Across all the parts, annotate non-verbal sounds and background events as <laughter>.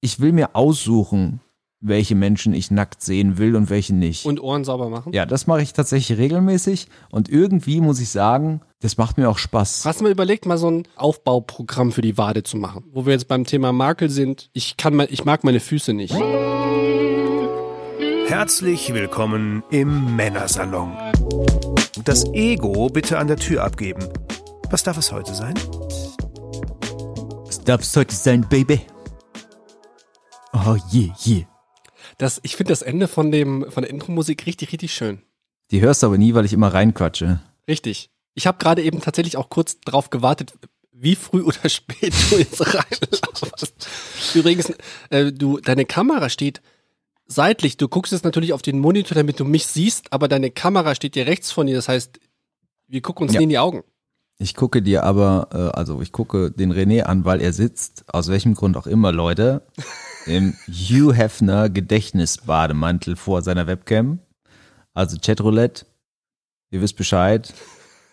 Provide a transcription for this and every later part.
ich will mir aussuchen, welche Menschen ich nackt sehen will und welche nicht. Und Ohren sauber machen? ja, das mache ich tatsächlich regelmäßig und irgendwie muss ich sagen, das macht mir auch Spaß. Hast du mal überlegt, mal so ein Aufbauprogramm für die Wade zu machen? Wo wir jetzt beim Thema Makel sind. Ich kann mal, ich mag meine Füße nicht. Herzlich willkommen im Männersalon. Das Ego bitte an der Tür abgeben. Was darf es heute sein? Das darf's heute sein, Baby. Oh je, je. Das, ich finde das Ende von dem, von der Intro-Musik richtig, richtig schön. Die hörst du aber nie, weil ich immer reinquatsche. Richtig. Ich habe gerade eben tatsächlich auch kurz drauf gewartet, wie früh oder <laughs> spät du jetzt reinlaufst. Übrigens, äh, du, deine Kamera steht seitlich. Du guckst jetzt natürlich auf den Monitor, damit du mich siehst, aber deine Kamera steht dir rechts von dir. Das heißt, wir gucken uns Ja. nie in die Augen. Ich gucke dir aber, äh, also ich gucke den René an, weil er sitzt, aus welchem Grund auch immer, Leute, im Hugh Hefner Gedächtnisbademantel vor seiner Webcam. Also Chatroulette, ihr wisst Bescheid,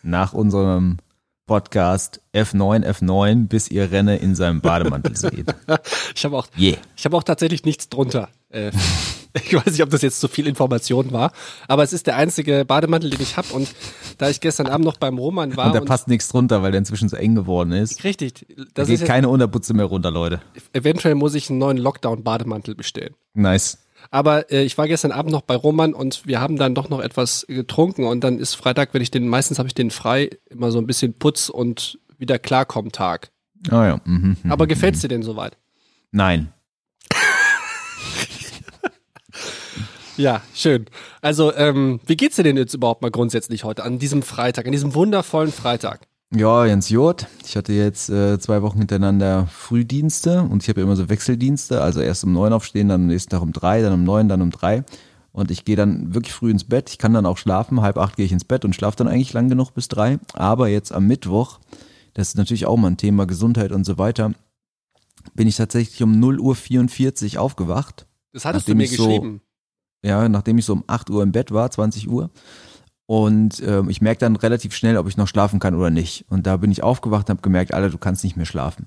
nach unserem Podcast F9, F9, bis ihr Renne in seinem Bademantel seht. <laughs> Ich habe auch, Yeah. ich habe auch tatsächlich nichts drunter. Äh, <laughs> ich weiß nicht, ob das jetzt zu viel Information war, aber es ist der einzige Bademantel, den ich habe. Und da ich gestern Abend noch beim Roman war Und da passt nichts drunter, weil der inzwischen so eng geworden ist. richtig, Da geht keine Unterputze mehr runter, Leute. eventuell muss ich einen neuen Lockdown-Bademantel bestellen. Nice. Aber äh, ich war gestern Abend noch bei Roman und wir haben dann doch noch etwas getrunken und dann ist Freitag, wenn ich den, meistens habe ich den frei, immer so ein bisschen Putz und wieder klarkommen Tag. Ah ja. Mhm, mhm. Aber gefällt's dir denn soweit? Nein. Ja, schön. Also, ähm, wie geht's dir denn jetzt überhaupt mal grundsätzlich heute an diesem Freitag, an diesem wundervollen Freitag? Ja, Jens Jod. Ich hatte jetzt äh, zwei Wochen hintereinander Frühdienste und ich habe ja immer so Wechseldienste, also erst um neun aufstehen, dann am nächsten Tag um drei, dann um neun, dann um drei. Und ich gehe dann wirklich früh ins Bett. Ich kann dann auch schlafen. Halb acht gehe ich ins Bett und schlafe dann eigentlich lang genug bis drei. Aber jetzt am Mittwoch, das ist natürlich auch mal ein Thema Gesundheit und so weiter, bin ich tatsächlich um 0 Uhr 44 aufgewacht. Das hattest du mir ich so- geschrieben. Ja, nachdem ich so um 8 Uhr im Bett war, 20 Uhr. Und ähm, ich merke dann relativ schnell, ob ich noch schlafen kann oder nicht. Und da bin ich aufgewacht und habe gemerkt, Alter, du kannst nicht mehr schlafen.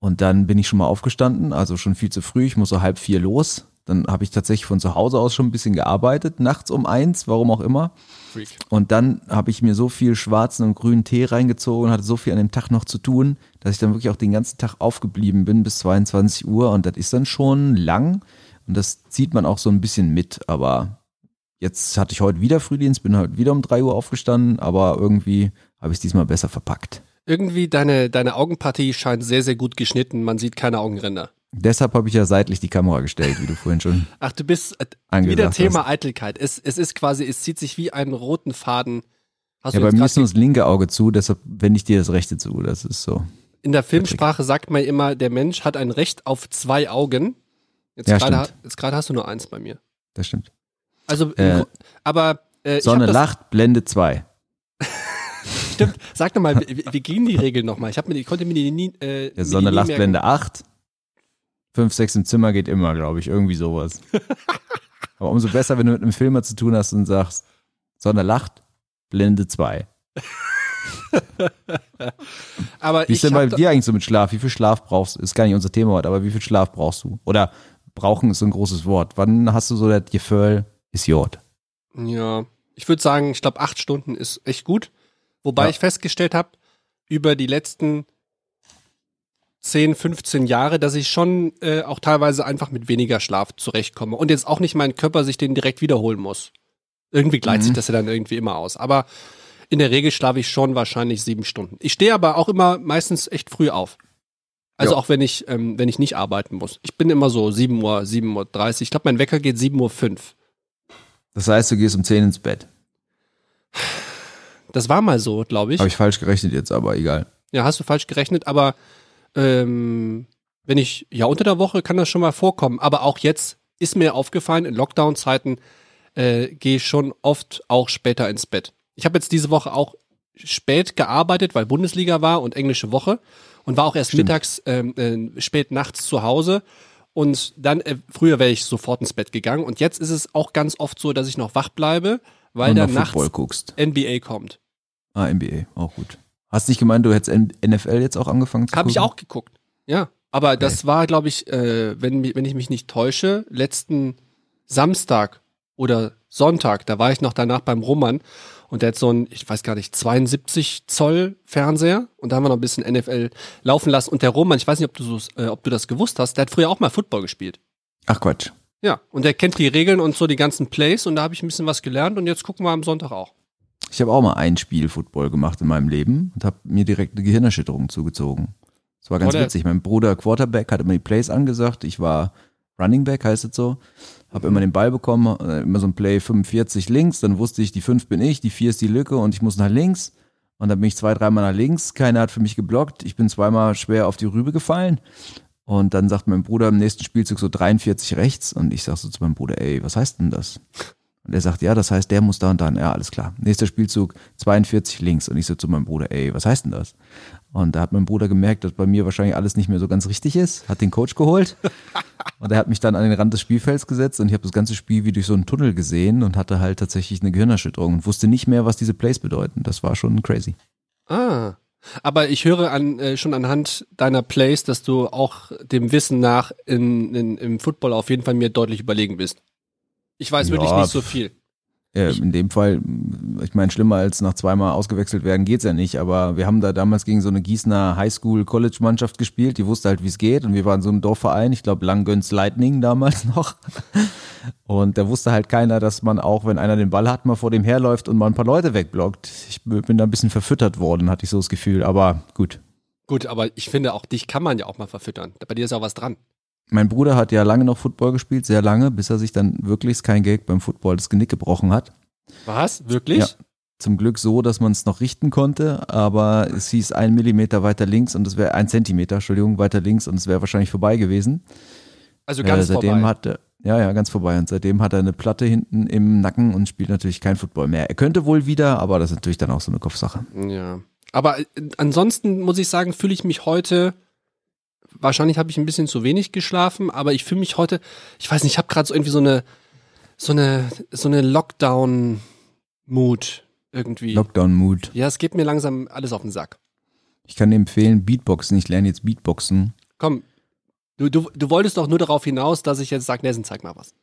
Und dann bin ich schon mal aufgestanden, also schon viel zu früh. Ich muss so halb vier los. Dann habe ich tatsächlich von zu Hause aus schon ein bisschen gearbeitet, nachts um eins, warum auch immer. Freak. Und dann habe ich mir so viel schwarzen und grünen Tee reingezogen und hatte so viel an dem Tag noch zu tun, dass ich dann wirklich auch den ganzen Tag aufgeblieben bin bis 22 Uhr. Und das ist dann schon lang. Und das zieht man auch so ein bisschen mit. Aber jetzt hatte ich heute wieder Frühdienst, bin heute wieder um drei Uhr aufgestanden, aber irgendwie habe ich es diesmal besser verpackt. Irgendwie deine, deine Augenpartie scheint sehr, sehr gut geschnitten. Man sieht keine Augenränder. Deshalb habe ich ja seitlich die Kamera gestellt, wie du vorhin schon. <laughs> Ach, du bist äh, wieder hast. Thema Eitelkeit. Es, es ist quasi, es zieht sich wie einen roten Faden. Hast Ja, bei mir ist nur das linke Auge zu, deshalb wende ich dir das rechte zu. Das ist so. In der Filmsprache sagt man immer, der Mensch hat ein Recht auf zwei Augen. Jetzt Ja, gerade hast du nur eins bei mir. Das stimmt. Also, Äh, aber äh, Sonne lacht, Blende 2. <laughs> Stimmt. Sag doch mal, wie, wie gingen die Regeln nochmal? Ich, mir, ich konnte mir die nie. Äh, Ja, Sonne nie lacht. Blende 8. 5, 6 im Zimmer geht immer, glaube ich. Irgendwie sowas. <laughs> Aber umso besser, wenn du mit einem Filmer zu tun hast und sagst, Sonne lacht, Blende 2. <laughs> Aber Wie ist denn bei dir eigentlich so mit Schlaf? Wie viel Schlaf brauchst du? Ist gar nicht unser Thema heute, aber wie viel Schlaf brauchst du? Oder brauchen ist so ein großes Wort. Wann hast du so das Gefühl, ist Jod? Ja, ich würde sagen, ich glaube, acht Stunden ist echt gut. Wobei Ja. ich festgestellt habe, über die letzten 10, 15 Jahre, dass ich schon äh, auch teilweise einfach mit weniger Schlaf zurechtkomme. Und jetzt auch nicht mein Körper sich den direkt wiederholen muss. Irgendwie gleicht Mhm. sich das ja dann irgendwie immer aus. Aber in der Regel schlafe ich schon wahrscheinlich sieben Stunden. Ich stehe aber auch immer meistens echt früh auf. Also Ja. auch wenn ich, ähm, wenn ich nicht arbeiten muss. Ich bin immer so 7 Uhr, 7 Uhr 30. Ich glaube, mein Wecker geht 7 Uhr 5. Das heißt, du gehst um 10 ins Bett. Das war mal so, glaube ich. Habe ich falsch gerechnet jetzt, aber egal. Ja, hast du falsch gerechnet, aber ähm, wenn ich, ja, unter der Woche kann das schon mal vorkommen, aber auch jetzt ist mir aufgefallen, in Lockdown-Zeiten äh, gehe ich schon oft auch später ins Bett. Ich habe jetzt diese Woche auch spät gearbeitet, weil Bundesliga war und englische Woche und war auch erst Stimmt. mittags, ähm, äh, spät nachts zu Hause. Und dann, äh, früher wäre ich sofort ins Bett gegangen. Und jetzt ist es auch ganz oft so, dass ich noch wach bleibe, weil und da noch nachts guckst. NBA kommt. Ah, NBA, auch gut. Hast nicht gemeint, du hättest NFL jetzt auch angefangen zu Habe ich gucken? auch geguckt. Ja. Aber das war, glaube ich, äh, wenn, wenn ich mich nicht täusche, letzten Samstag oder Sonntag, da war ich noch danach beim Roman und der hat so ein, ich weiß gar nicht, 72 Zoll Fernseher und da haben wir noch ein bisschen NFL laufen lassen. Und der Roman, ich weiß nicht, ob du, so, äh, ob du das gewusst hast, der hat früher auch mal Football gespielt. Ach Quatsch. Ja, und der kennt die Regeln und so die ganzen Plays und da habe ich ein bisschen was gelernt und jetzt gucken wir am Sonntag auch. Ich habe auch mal ein Spiel Football gemacht in meinem Leben und habe mir direkt eine Gehirnerschütterung zugezogen. Das war ganz Oder- witzig. Mein Bruder Quarterback hat immer die Plays angesagt. Ich war Running Back, heißt es so. Habe immer den Ball bekommen, äh, immer so ein Play 45 links. Dann wusste ich, die 5 bin ich, die 4 ist die Lücke und ich muss nach links. Und dann bin ich zwei, dreimal nach links. Keiner hat für mich geblockt. Ich bin zweimal schwer auf die Rübe gefallen. Und dann sagt mein Bruder im nächsten Spielzug so 43 rechts. Und ich sag so zu meinem Bruder, ey, was heißt denn das? Und er sagt, ja, das heißt, der muss da und dann. Ja, alles klar. Nächster Spielzug 42 links. Und ich so zu meinem Bruder, ey, was heißt denn das? Und da hat mein Bruder gemerkt, dass bei mir wahrscheinlich alles nicht mehr so ganz richtig ist, hat den Coach geholt <laughs> und er hat mich dann an den Rand des Spielfelds gesetzt und ich habe das ganze Spiel wie durch so einen Tunnel gesehen und hatte halt tatsächlich eine Gehirnerschütterung und wusste nicht mehr, was diese Plays bedeuten. Das war schon crazy. Ah. Aber ich höre an, äh, schon anhand deiner Plays, dass du auch dem Wissen nach in, in, im Football auf jeden Fall mir deutlich überlegen bist. Ich weiß Ja, wirklich nicht so viel. Äh, in dem Fall, ich meine, schlimmer als nach zweimal ausgewechselt werden geht's ja nicht, aber wir haben da damals gegen so eine Gießener Highschool-College-Mannschaft gespielt, die wusste halt, wie es geht und wir waren so ein Dorfverein, ich glaube Langgöns Lightning damals <laughs> noch und da wusste halt keiner, dass man auch, wenn einer den Ball hat, mal vor dem herläuft und mal ein paar Leute wegblockt. Ich bin da ein bisschen verfüttert worden, hatte ich so das Gefühl, aber gut. Gut, aber ich finde, auch dich kann man ja auch mal verfüttern. Bei dir ist auch was dran. Mein Bruder hat ja lange noch Football gespielt, sehr lange, bis er sich dann wirklich kein Gag beim Football das Genick gebrochen hat. Was? Wirklich? Ja. Zum Glück so, dass man es noch richten konnte, aber es hieß ein Millimeter weiter links und es wäre ein Zentimeter, Entschuldigung, weiter links und es wäre wahrscheinlich vorbei gewesen. Also ganz äh, seitdem vorbei. hat er, ja, ja, ganz vorbei. Und seitdem hat er eine Platte hinten im Nacken und spielt natürlich kein Football mehr. Er könnte wohl wieder, aber das ist natürlich dann auch so eine Kopfsache. Ja. Aber äh, ansonsten muss ich sagen, fühle ich mich heute. Wahrscheinlich habe ich ein bisschen zu wenig geschlafen, aber ich fühle mich heute. Ich weiß nicht, ich habe gerade so irgendwie so eine so eine so eine Lockdown-Mood irgendwie. Lockdown-Mood. ja, es geht mir langsam alles auf den Sack. Ich kann dir empfehlen, Beatboxen. Ich lerne jetzt Beatboxen. Komm, du, du, du wolltest doch nur darauf hinaus, dass ich jetzt sage, Nelson, zeig mal was.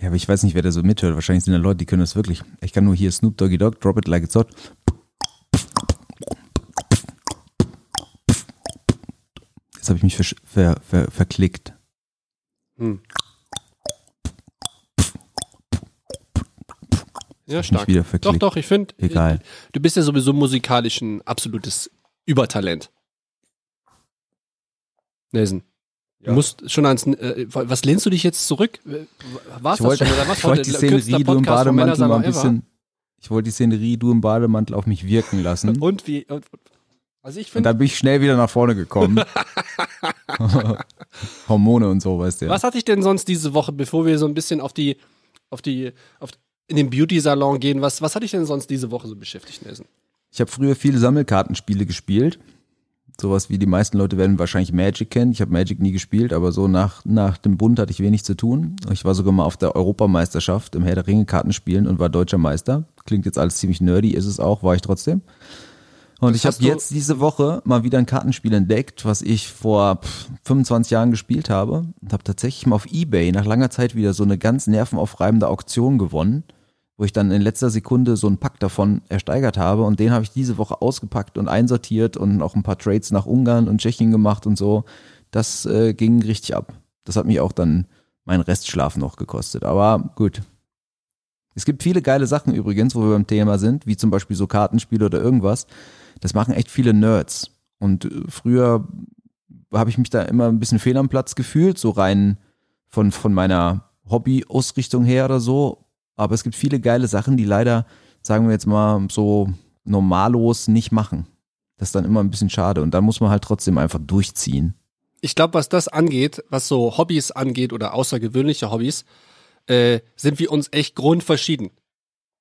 Ja, aber ich weiß nicht, wer da so mithört. Wahrscheinlich sind da Leute, die können das wirklich. Ich kann nur hier Snoop Doggy Dogg, Drop It Like It's Hot. Jetzt habe ich mich ver ver ver verklickt. Hm. Ja, stark. wieder Doch, verklickt. doch, ich finde, Egal. du bist ja sowieso musikalisch ein absolutes Übertalent. Nelson. Du Ja. musst schon ans, äh, was lehnst du dich jetzt zurück? Äh, War's Ich das wollte, schon oder was? ich wollte die Szenerie, du im Bademantel mal ein bisschen. Ich wollte die Szenerie, du im Bademantel auf mich wirken lassen. Und wie? Und, also ich Und finde, dann bin ich schnell wieder nach vorne gekommen. <laughs> <laughs> Hormone und so, weißt du. Ja. was hatte ich denn sonst diese Woche, bevor wir so ein bisschen auf die, auf die, auf in den Beauty-Salon gehen, was, was hatte ich denn sonst diese Woche so beschäftigt, Nelson? Ich habe früher viele Sammelkartenspiele gespielt. Sowas wie die meisten Leute werden wahrscheinlich Magic kennen. Ich habe Magic nie gespielt, aber so nach, nach dem Bund hatte ich wenig zu tun. Ich war sogar mal auf der Europameisterschaft im Herr der Ringe Kartenspielen und war deutscher Meister. Klingt jetzt alles ziemlich nerdy, ist es auch, war ich trotzdem. Und Das ich habe jetzt diese Woche mal wieder ein Kartenspiel entdeckt, was ich vor pff, 25 Jahren gespielt habe und habe tatsächlich mal auf Ebay nach langer Zeit wieder so eine ganz nervenaufreibende Auktion gewonnen, wo ich dann in letzter Sekunde so einen Pack davon ersteigert habe und den habe ich diese Woche ausgepackt und einsortiert und auch ein paar Trades nach Ungarn und Tschechien gemacht und so. Das äh, ging richtig ab. Das hat mich auch dann meinen Restschlaf noch gekostet. Aber gut. Es gibt viele geile Sachen übrigens, wo wir beim Thema sind, wie zum Beispiel so Kartenspiele oder irgendwas. Das machen echt viele Nerds. Und äh, früher habe ich mich da immer ein bisschen fehl am Platz gefühlt, so rein von, von meiner Hobby-Ausrichtung her oder so. Aber es gibt viele geile Sachen, die leider, sagen wir jetzt mal, so normalos nicht machen. Das ist dann immer ein bisschen schade. Und da muss man halt trotzdem einfach durchziehen. ich glaube, was das angeht, was so Hobbys angeht oder außergewöhnliche Hobbys, äh, sind wir uns echt grundverschieden.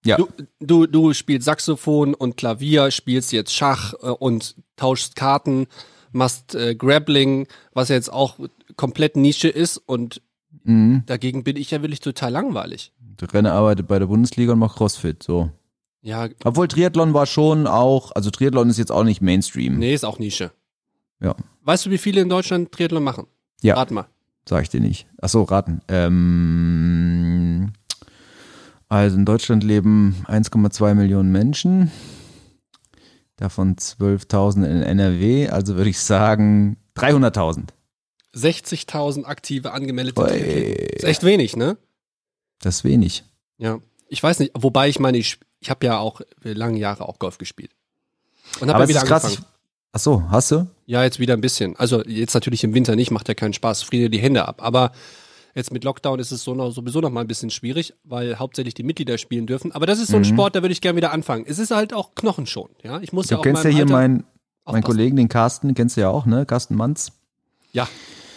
Ja. Du, du, du spielst Saxophon und Klavier, spielst jetzt Schach äh, und tauschst Karten, machst äh, Grappling, was ja jetzt auch komplett Nische ist und Mhm. dagegen bin ich ja wirklich total langweilig. Der Renner arbeitet bei der Bundesliga und macht Crossfit, so. Ja, Obwohl Triathlon war schon auch, also Triathlon ist jetzt auch nicht Mainstream. nee, ist auch Nische. Ja. Weißt du, wie viele in Deutschland Triathlon machen? Ja. Rat mal. Sag ich dir nicht. Ach so, raten. Ähm, also in Deutschland leben 1,2 Millionen Menschen. Davon 12.000 in NRW. Also würde ich sagen 300.000. 60.000 aktive angemeldete. Triathleten. Ist echt wenig, ne? Das ist wenig. Ja. Ich weiß nicht, wobei ich meine, ich, ich habe ja auch lange Jahre auch Golf gespielt. Und habe Aber ja wieder krass. angefangen. Ach so, hast du? Ja, jetzt wieder ein bisschen. Also jetzt natürlich im Winter nicht, macht ja keinen Spaß, friere die Hände ab. Aber jetzt mit Lockdown ist es so noch, sowieso noch mal ein bisschen schwierig, weil hauptsächlich die Mitglieder spielen dürfen. Aber das ist so ein Sport, da würde ich gerne wieder anfangen. Es ist halt auch knochenschonend, ja. Ich muss Mhm. Du ja auch kennst ja hier meinen, aufpassen. Kollegen, den Carsten, kennst du ja auch, ne? Carsten Manz. Ja.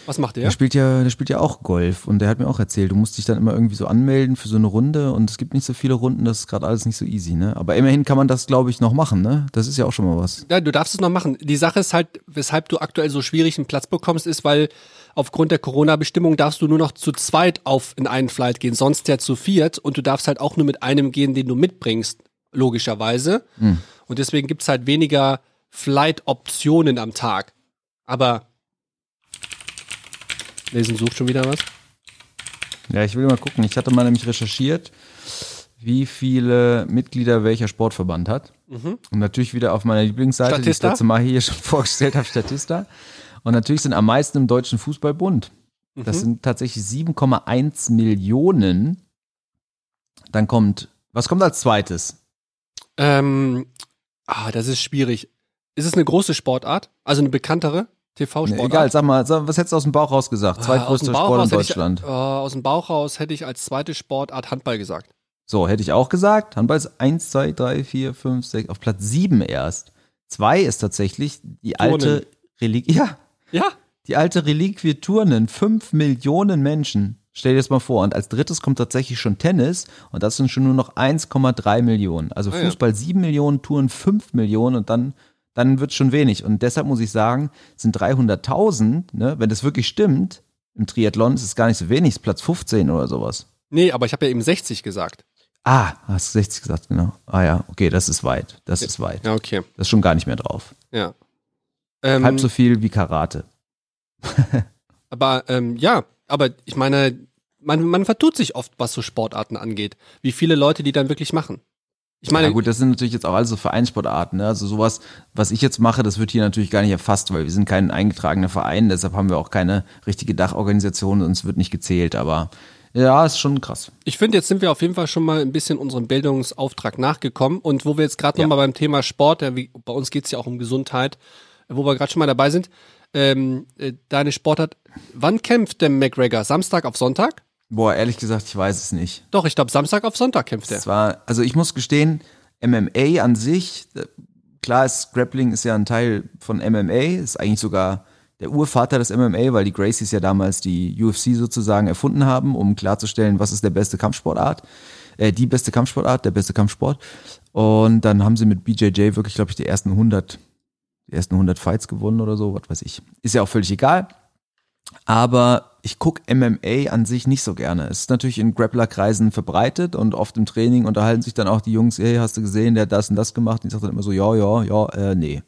Was macht Der der? spielt ja, der spielt ja auch Golf und der hat mir auch erzählt, du musst dich dann immer irgendwie so anmelden für so eine Runde und es gibt nicht so viele Runden, das ist gerade alles nicht so easy, ne? Aber immerhin kann man das, glaube ich, noch machen, ne? Das ist ja auch schon mal was. Ja, du darfst es noch machen. Die Sache ist halt, weshalb du aktuell so schwierig einen Platz bekommst, ist, weil aufgrund der Corona-Bestimmung darfst du nur noch zu zweit auf in einen Flight gehen, sonst ja zu viert und du darfst halt auch nur mit einem gehen, den du mitbringst, logischerweise. Und deswegen gibt's halt weniger Flight-Optionen am Tag. Aber Lesen sucht schon wieder was. Ja, ich will mal gucken. Ich hatte mal nämlich recherchiert, wie viele Mitglieder welcher Sportverband hat. Und natürlich wieder auf meiner Lieblingsseite, die ich Statista? das letzte Mal hier schon <laughs> vorgestellt habe, Statista. Und natürlich sind am meisten im Deutschen Fußballbund. Das sind tatsächlich 7,1 Millionen. Dann kommt, was kommt als zweites? Ähm, ah, das ist schwierig. Ist es eine große Sportart? Also eine bekanntere Nee, TV-Sportart? egal, sag mal, was hättest du aus dem Bauch raus gesagt? Ah, dem Bauch Sport in Deutschland. Ich, äh, aus dem Bauch raus hätte ich als zweite Sportart Handball gesagt. So, hätte ich auch gesagt. Handball ist 1, 2, 3, 4, 5, 6, auf Platz 7 erst. 2 ist tatsächlich die alte Reliquie. Ja, Ja, die alte Reliquie Turnen. 5 Millionen Menschen. Stell dir das mal vor. Und als drittes kommt tatsächlich schon Tennis. Und das sind schon nur noch 1,3 Millionen. Also Ah ja. Fußball 7 Millionen, Touren 5 Millionen und dann, dann wird schon wenig. Und deshalb muss ich sagen, sind 300.000, ne, wenn das wirklich stimmt, im Triathlon ist es gar nicht so wenig, ist Platz 15 oder sowas. nee, aber ich habe ja eben 60 gesagt. Ah, hast du 60 gesagt, genau. Ah ja, okay, das ist weit. Das ist weit. Ja, okay. Das ist schon gar nicht mehr drauf. Ja. Ähm, Halb so viel wie Karate. <laughs> Aber ähm, ja, aber ich meine, man, man vertut sich oft, was so Sportarten angeht. Wie viele Leute die dann wirklich machen. Ich meine, ja gut, das sind natürlich jetzt auch alles so Vereinssportarten. Ne? Also sowas, was ich jetzt mache, das wird hier natürlich gar nicht erfasst, weil wir sind kein eingetragener Verein, deshalb haben wir auch keine richtige Dachorganisation und es wird nicht gezählt. Aber ja, ist schon krass. ich finde, jetzt sind wir auf jeden Fall schon mal ein bisschen unserem Bildungsauftrag nachgekommen. Und wo wir jetzt gerade Ja. noch mal beim Thema Sport, ja, wie, bei uns geht's ja auch um Gesundheit, wo wir gerade schon mal dabei sind, ähm, äh, deine Sportart, wann kämpft der McGregor? Samstag auf Sonntag? Boah, ehrlich gesagt, ich weiß es nicht. Doch, ich glaube, Samstag auf Sonntag kämpft er. War, also ich muss gestehen, MMA an sich, äh, klar ist Grappling ist ja ein Teil von MMA, ist eigentlich sogar der Urvater des MMA, weil die Gracies ja damals die UFC sozusagen erfunden haben, um klarzustellen, was ist der beste Kampfsportart, äh, die beste Kampfsportart, der beste Kampfsport. Und dann haben sie mit BJJ wirklich, glaube ich, die ersten 100, die ersten 100 Fights gewonnen oder so, was weiß ich. Ist ja auch völlig egal. Aber ich guck MMA an sich nicht so gerne. Es ist natürlich in Grappler-Kreisen verbreitet und oft im Training unterhalten sich dann auch die Jungs, hey, hast du gesehen, der hat das und das gemacht? Und ich sage dann immer so, ja, ja, ja, äh, nee.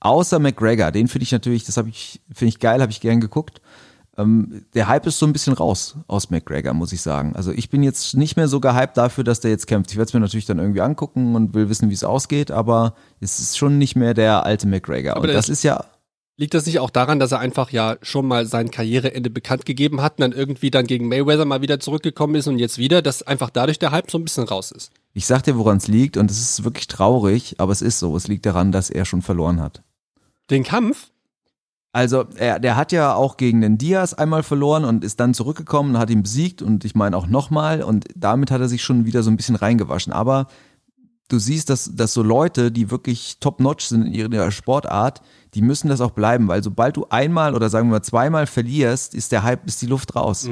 Außer McGregor, den finde ich natürlich, das habe ich, finde ich geil, habe ich gern geguckt. Ähm, der Hype ist so ein bisschen raus aus McGregor, muss ich sagen. Also ich bin jetzt nicht mehr so gehypt dafür, dass der jetzt kämpft. Ich werde es mir natürlich dann irgendwie angucken und will wissen, wie es ausgeht, aber es ist schon nicht mehr der alte McGregor. Aber und das ist- ist ja, Liegt das nicht auch daran, dass er einfach ja schon mal sein Karriereende bekannt gegeben hat und dann irgendwie dann gegen Mayweather mal wieder zurückgekommen ist und jetzt wieder, dass einfach dadurch der Hype so ein bisschen raus ist? Ich sag dir, woran es liegt, und es ist wirklich traurig, aber es ist so. Es liegt daran, dass er schon verloren hat. Den Kampf? Also, er, der hat ja auch gegen den Diaz einmal verloren und ist dann zurückgekommen und hat ihn besiegt und ich meine auch nochmal und damit hat er sich schon wieder so ein bisschen reingewaschen. Aber du siehst, dass, dass so Leute, die wirklich top-notch sind in ihrer Sportart, die müssen das auch bleiben, weil sobald du einmal oder sagen wir mal zweimal verlierst, ist der Hype, ist die Luft raus.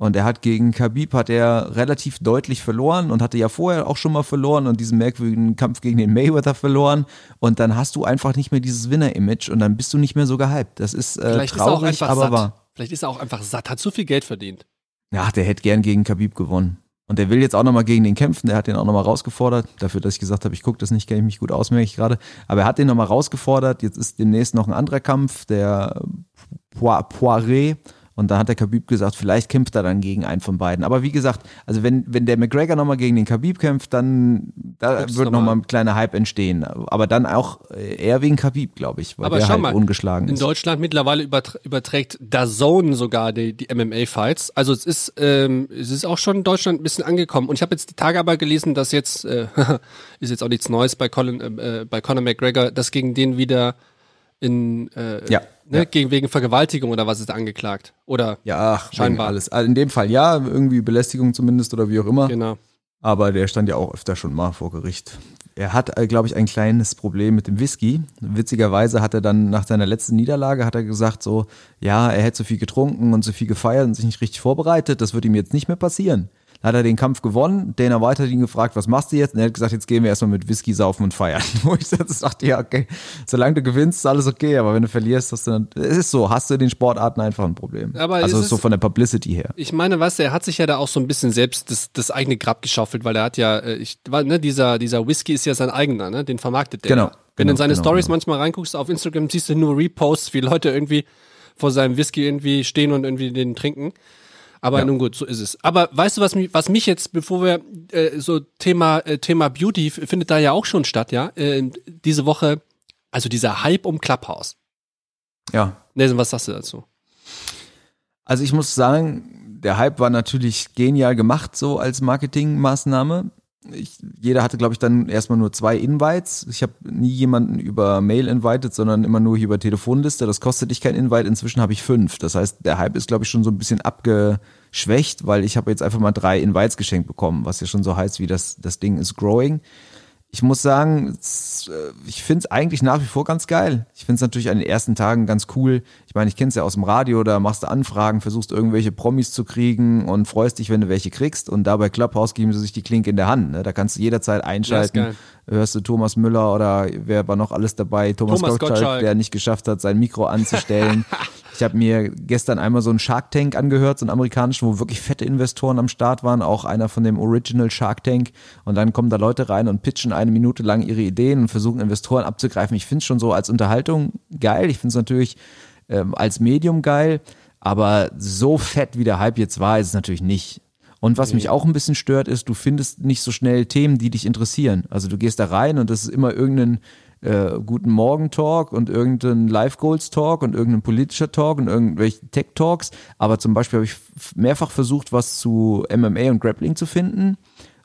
Und er hat gegen Khabib hat er relativ deutlich verloren und hatte ja vorher auch schon mal verloren und diesen merkwürdigen Kampf gegen den Mayweather verloren. Und dann hast du einfach nicht mehr dieses Winner-Image und dann bist du nicht mehr so gehypt. Das ist äh, Vielleicht ist er auch traurig, einfach aber satt. wahr. Vielleicht ist er auch einfach satt, hat zu viel Geld verdient. Ja, der hätte gern gegen Khabib gewonnen. Und der will jetzt auch nochmal gegen den kämpfen. Der hat den auch nochmal rausgefordert. Dafür, dass ich gesagt habe, ich gucke das nicht, kenne ich mich gut aus, merke ich gerade. Aber er hat den nochmal rausgefordert. Jetzt ist demnächst noch ein anderer Kampf, der Poiré. Und dann hat der Khabib gesagt, vielleicht kämpft er dann gegen einen von beiden. Aber wie gesagt, also wenn, wenn der McGregor nochmal gegen den Khabib kämpft, dann da wird nochmal ein kleiner Hype entstehen. Aber dann auch eher wegen Khabib, glaube ich, weil Aber der schau halt mal, ungeschlagen In ist. Deutschland mittlerweile überträgt DAZN sogar die, die MMA-Fights. Also es ist, ähm, es ist auch schon in Deutschland ein bisschen angekommen. Und ich habe jetzt die Tage aber gelesen, dass jetzt, äh, <laughs> ist jetzt auch nichts Neues bei, Colin, äh, bei Conor McGregor, dass gegen den wieder in, äh, Ja, ne, ja. Gegen, wegen Vergewaltigung oder was ist angeklagt? Oder, Ja, ach, Scheinbar. alles. Also in dem Fall ja, irgendwie Belästigung zumindest oder wie auch immer. genau. Aber der stand ja auch öfter schon mal vor Gericht. Er hat, glaube ich, ein kleines Problem mit dem Whisky. Witzigerweise hat er dann nach seiner letzten Niederlage hat er gesagt so, ja, er hätte so viel getrunken und so viel gefeiert und sich nicht richtig vorbereitet. Das wird ihm jetzt nicht mehr passieren. Dann hat er den Kampf gewonnen. Dana White hat ihn gefragt, was machst du jetzt? Und er hat gesagt, jetzt gehen wir erstmal mit Whisky saufen und feiern. <laughs> Wo ich dachte, ja, okay, solange du gewinnst, ist alles okay. Aber wenn du verlierst, hast du dann, es ist so, hast du in den Sportarten einfach ein Problem. Aber also so von der Publicity her. Ich meine, weißt du, er hat sich ja da auch so ein bisschen selbst das, das eigene Grab geschaufelt, weil er hat ja, äh, ich, ne, dieser, dieser Whisky ist ja sein eigener, ne? Den vermarktet der. Genau, ja. Wenn du in genau, seine genau, Stories genau. manchmal reinguckst auf Instagram, siehst du nur Reposts, wie Leute irgendwie vor seinem Whisky irgendwie stehen und irgendwie den trinken. Aber Ja. nun gut, so ist es. Aber weißt du, was mich, was mich jetzt, bevor wir äh, so Thema äh, Thema Beauty findet da ja auch schon statt, ja? Äh, diese Woche, also dieser Hype um Clubhouse. Ja, Nelson, was sagst du dazu? Also ich muss sagen, der Hype war natürlich genial gemacht, so als Marketingmaßnahme. Ich, jeder hatte, glaube ich, dann erstmal nur zwei Invites. Ich habe nie jemanden über Mail invited, sondern immer nur hier über Telefonliste. Das kostet dich kein Invite. Inzwischen habe ich fünf. Das heißt, der Hype ist, glaube ich, schon so ein bisschen abgeschwächt, weil ich habe jetzt einfach mal drei Invites geschenkt bekommen, was ja schon so heißt, wie das, das Ding ist growing. Ich muss sagen, äh, ich finde es eigentlich nach wie vor ganz geil. Ich finde es natürlich an den ersten Tagen ganz cool. Ich meine, ich kenne es ja aus dem Radio, da machst du Anfragen, versuchst irgendwelche Promis zu kriegen und freust dich, wenn du welche kriegst. Und da bei Clubhouse geben sie sich die Klinke in der Hand. Ne? Da kannst du jederzeit einschalten. Hörst du Thomas Müller oder wer war noch alles dabei? Thomas, Thomas Gottschalk, Gottschalk. der nicht geschafft hat, sein Mikro anzustellen. <laughs> Ich habe mir gestern einmal so einen Shark Tank angehört, so einen amerikanischen, wo wirklich fette Investoren am Start waren, auch einer von dem Original Shark Tank. Und dann kommen da Leute rein und pitchen eine Minute lang ihre Ideen und versuchen Investoren abzugreifen. Ich finde es schon so als Unterhaltung geil. Ich finde es natürlich ähm, als Medium geil, aber so fett wie der Hype jetzt war, ist es natürlich nicht. Und was mich auch ein bisschen stört, ist, du findest nicht so schnell Themen, die dich interessieren. Also du gehst da rein und das ist immer irgendein äh, guten Morgen Talk und irgendein Live Goals Talk und irgendein politischer Talk und irgendwelche Tech Talks. Aber zum Beispiel habe ich mehrfach versucht, was zu MMA und Grappling zu finden.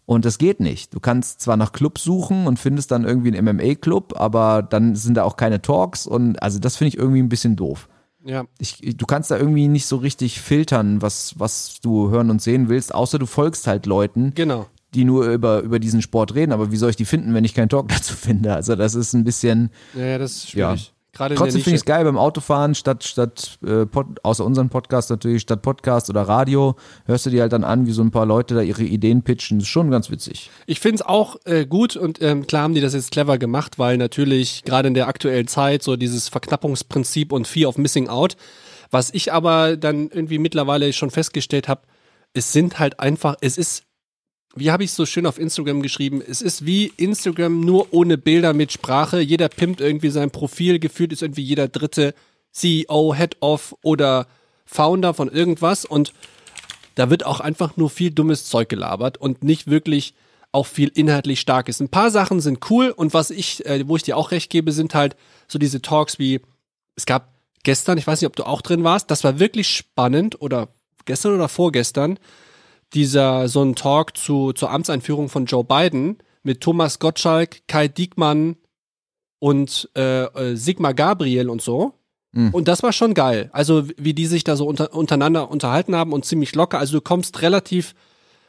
Und das geht nicht. Du kannst zwar nach Clubs suchen und findest dann irgendwie einen MMA-Club, aber dann sind da auch keine Talks und also das finde ich irgendwie ein bisschen doof. Ja. Ich, du kannst da irgendwie nicht so richtig filtern, was, was du hören und sehen willst, außer du folgst halt Leuten, Genau. Die nur über, über diesen Sport reden. Aber wie soll ich die finden, wenn ich keinen Talk <laughs> dazu finde? Also das ist ein bisschen, Ja, ja, das ist Ja. schwierig. Gerade Trotzdem in finde ich es geil beim Autofahren, statt, statt äh, Pod, außer unserem Podcast natürlich, statt Podcast oder Radio, hörst du dir halt dann an, wie so ein paar Leute da ihre Ideen pitchen. Das ist schon ganz witzig. Ich finde es auch äh, gut und ähm, klar haben die das jetzt clever gemacht, weil natürlich gerade in der aktuellen Zeit so dieses Verknappungsprinzip und Fear of Missing Out, was ich aber dann irgendwie mittlerweile schon festgestellt habe, es sind halt einfach, es ist, wie habe ich es so schön auf Instagram geschrieben, es ist wie Instagram nur ohne Bilder mit Sprache. Jeder pimpt irgendwie sein Profil, gefühlt ist irgendwie jeder dritte CEO, Head of oder Founder von irgendwas und da wird auch einfach nur viel dummes Zeug gelabert und nicht wirklich auch viel inhaltlich starkes. Ein paar Sachen sind cool und was ich, äh, wo ich dir auch recht gebe, sind halt so diese Talks wie, es gab gestern, ich weiß nicht, ob du auch drin warst, das war wirklich spannend oder gestern oder vorgestern, dieser, so ein Talk zu, zur Amtseinführung von Joe Biden mit Thomas Gottschalk, Kai Diekmann und äh, äh, Sigmar Gabriel und so. Und das war schon geil. Also wie die sich da so unter, untereinander unterhalten haben und ziemlich locker. Also du kommst relativ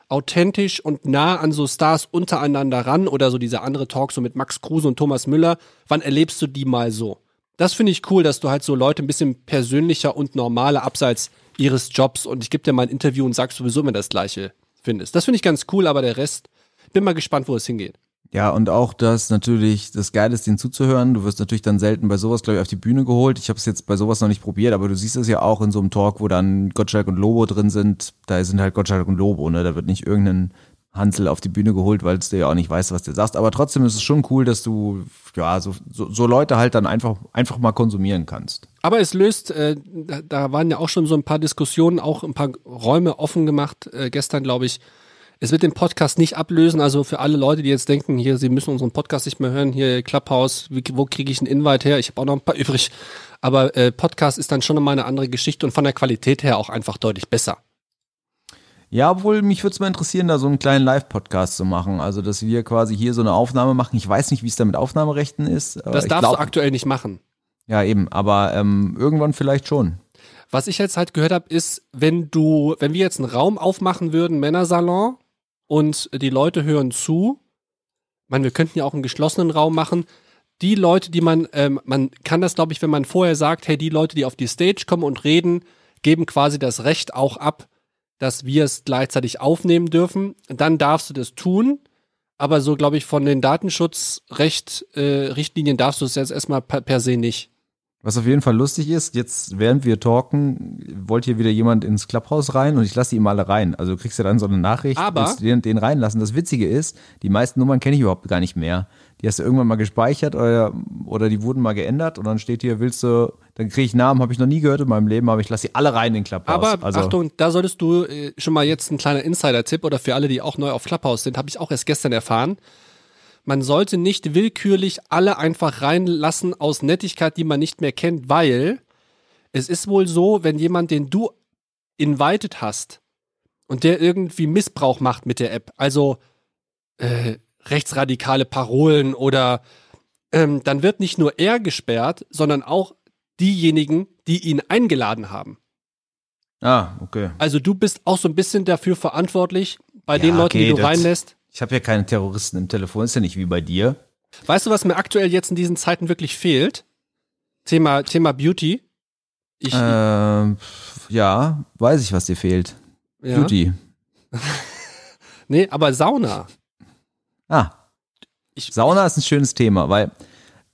authentisch und nah an so Stars untereinander ran oder so dieser andere Talk so mit Max Kruse und Thomas Müller. Wann erlebst du die mal so? Das finde ich cool, dass du halt so Leute ein bisschen persönlicher und normaler abseits ihres Jobs und ich gebe dir mal ein Interview und sagst sowieso immer das Gleiche findest. Das finde ich ganz cool, aber der Rest, bin mal gespannt, wo es hingeht. Ja, und auch das natürlich, das Geile ist, denen zuzuhören. Du wirst natürlich dann selten bei sowas, glaube ich, auf die Bühne geholt. Ich habe es jetzt bei sowas noch nicht probiert, aber du siehst es ja auch in so einem Talk, wo dann Gottschalk und Lobo drin sind. Da sind halt Gottschalk und Lobo, ne? Da wird nicht irgendein Hansel auf die Bühne geholt, weil du ja auch nicht weißt, was du sagst. Aber trotzdem ist es schon cool, dass du ja so, so, so Leute halt dann einfach, einfach mal konsumieren kannst. Aber es löst, äh, da, da waren ja auch schon so ein paar Diskussionen, auch ein paar Räume offen gemacht, äh, gestern, glaube ich. Es wird den Podcast nicht ablösen, also für alle Leute, die jetzt denken, hier, sie müssen unseren Podcast nicht mehr hören, hier Clubhouse, wie, wo kriege ich einen Invite her? Ich habe auch noch ein paar übrig. Aber äh, Podcast ist dann schon nochmal eine andere Geschichte und von der Qualität her auch einfach deutlich besser. Ja, obwohl mich würde es mal interessieren, da so einen kleinen Live-Podcast zu machen. Also, dass wir quasi hier so eine Aufnahme machen. Ich weiß nicht, wie es da mit Aufnahmerechten ist. Das darfst glaub, du aktuell nicht machen. Ja, eben, aber ähm, irgendwann vielleicht schon. Was ich jetzt halt gehört habe, ist, wenn du, wenn wir jetzt einen Raum aufmachen würden, Männersalon, und die Leute hören zu, man, wir könnten ja auch einen geschlossenen Raum machen. Die Leute, die man, ähm, man kann das, glaube ich, wenn man vorher sagt, hey, die Leute, die auf die Stage kommen und reden, geben quasi das Recht auch ab, dass wir es gleichzeitig aufnehmen dürfen, dann darfst du das tun. Aber so, glaube ich, von den Datenschutzrichtlinien äh, darfst du es jetzt erstmal per, per se nicht. Was auf jeden Fall lustig ist, jetzt während wir talken, wollte hier wieder jemand ins Clubhaus rein und ich lasse die ihm alle rein. Also du kriegst ja dann so eine Nachricht, Aber willst du den, den reinlassen. Das Witzige ist, die meisten Nummern kenne ich überhaupt gar nicht mehr. Die hast du irgendwann mal gespeichert oder, oder die wurden mal geändert und dann steht hier, willst du, dann kriege ich Namen, habe ich noch nie gehört in meinem Leben, aber ich lasse sie alle rein in den Clubhouse. Aber also, Achtung, da solltest du äh, schon mal jetzt ein kleiner Insider-Tipp oder für alle, die auch neu auf Clubhouse sind, habe ich auch erst gestern erfahren. Man sollte nicht willkürlich alle einfach reinlassen aus Nettigkeit, die man nicht mehr kennt, weil es ist wohl so, wenn jemand, den du invited hast und der irgendwie Missbrauch macht mit der App, also äh, rechtsradikale Parolen oder ähm, dann wird nicht nur er gesperrt, sondern auch diejenigen, die ihn eingeladen haben. Ah, okay. Also du bist auch so ein bisschen dafür verantwortlich bei ja, den Leuten, okay, die du reinlässt. Ich habe ja keine Terroristen im Telefon, ist ja nicht wie bei dir. Weißt du, was mir aktuell jetzt in diesen Zeiten wirklich fehlt? Thema, Thema Beauty. Ich, äh, ja, weiß ich, was dir fehlt. Ja? Beauty. <laughs> nee, aber Sauna. Ah. Ich, Sauna ist ein schönes Thema, weil,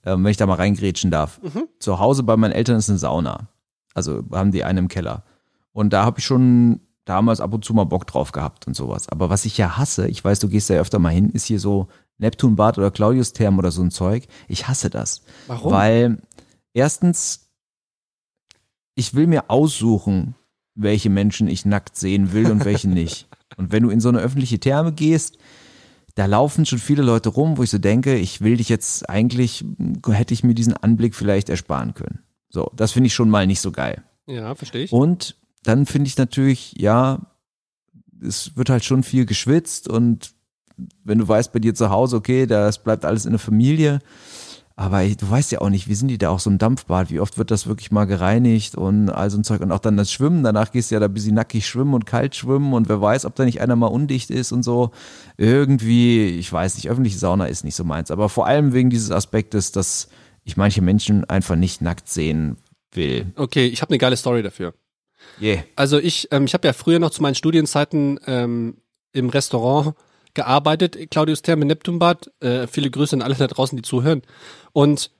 äh, wenn ich da mal reingrätschen darf. Mhm. Zu Hause bei meinen Eltern ist eine Sauna. Also haben die eine im Keller. Und da habe ich schon damals ab und zu mal Bock drauf gehabt und sowas. Aber was ich ja hasse, ich weiß, du gehst ja öfter mal hin, ist hier so Neptunbad oder Claudius-Therm oder so ein Zeug. Ich hasse das. Warum? Weil erstens, ich will mir aussuchen, welche Menschen ich nackt sehen will und welche <laughs> nicht. Und wenn du in so eine öffentliche Therme gehst, da laufen schon viele Leute rum, wo ich so denke, ich will dich jetzt eigentlich, hätte ich mir diesen Anblick vielleicht ersparen können. So, das finde ich schon mal nicht so geil. Ja, verstehe ich. Und dann finde ich natürlich, ja, es wird halt schon viel geschwitzt und wenn du weißt bei dir zu Hause, okay, das bleibt alles in der Familie, aber du weißt ja auch nicht, wie sind die da auch so im Dampfbad? Wie oft wird das wirklich mal gereinigt und all so ein Zeug? Und auch dann das Schwimmen. Danach gehst du ja da ein bisschen nackig schwimmen und kalt schwimmen und wer weiß, ob da nicht einer mal undicht ist und so. Irgendwie, ich weiß nicht, öffentliche Sauna ist nicht so meins. Aber vor allem wegen dieses Aspektes, dass ich manche Menschen einfach nicht nackt sehen will. Okay, ich habe eine geile Story dafür. Yeah. Also ich, ähm, ich habe ja früher noch zu meinen Studienzeiten ähm, im Restaurant gearbeitet, Claudius Therme Neptunbad. Äh, viele Grüße an alle da draußen, die zuhören. Und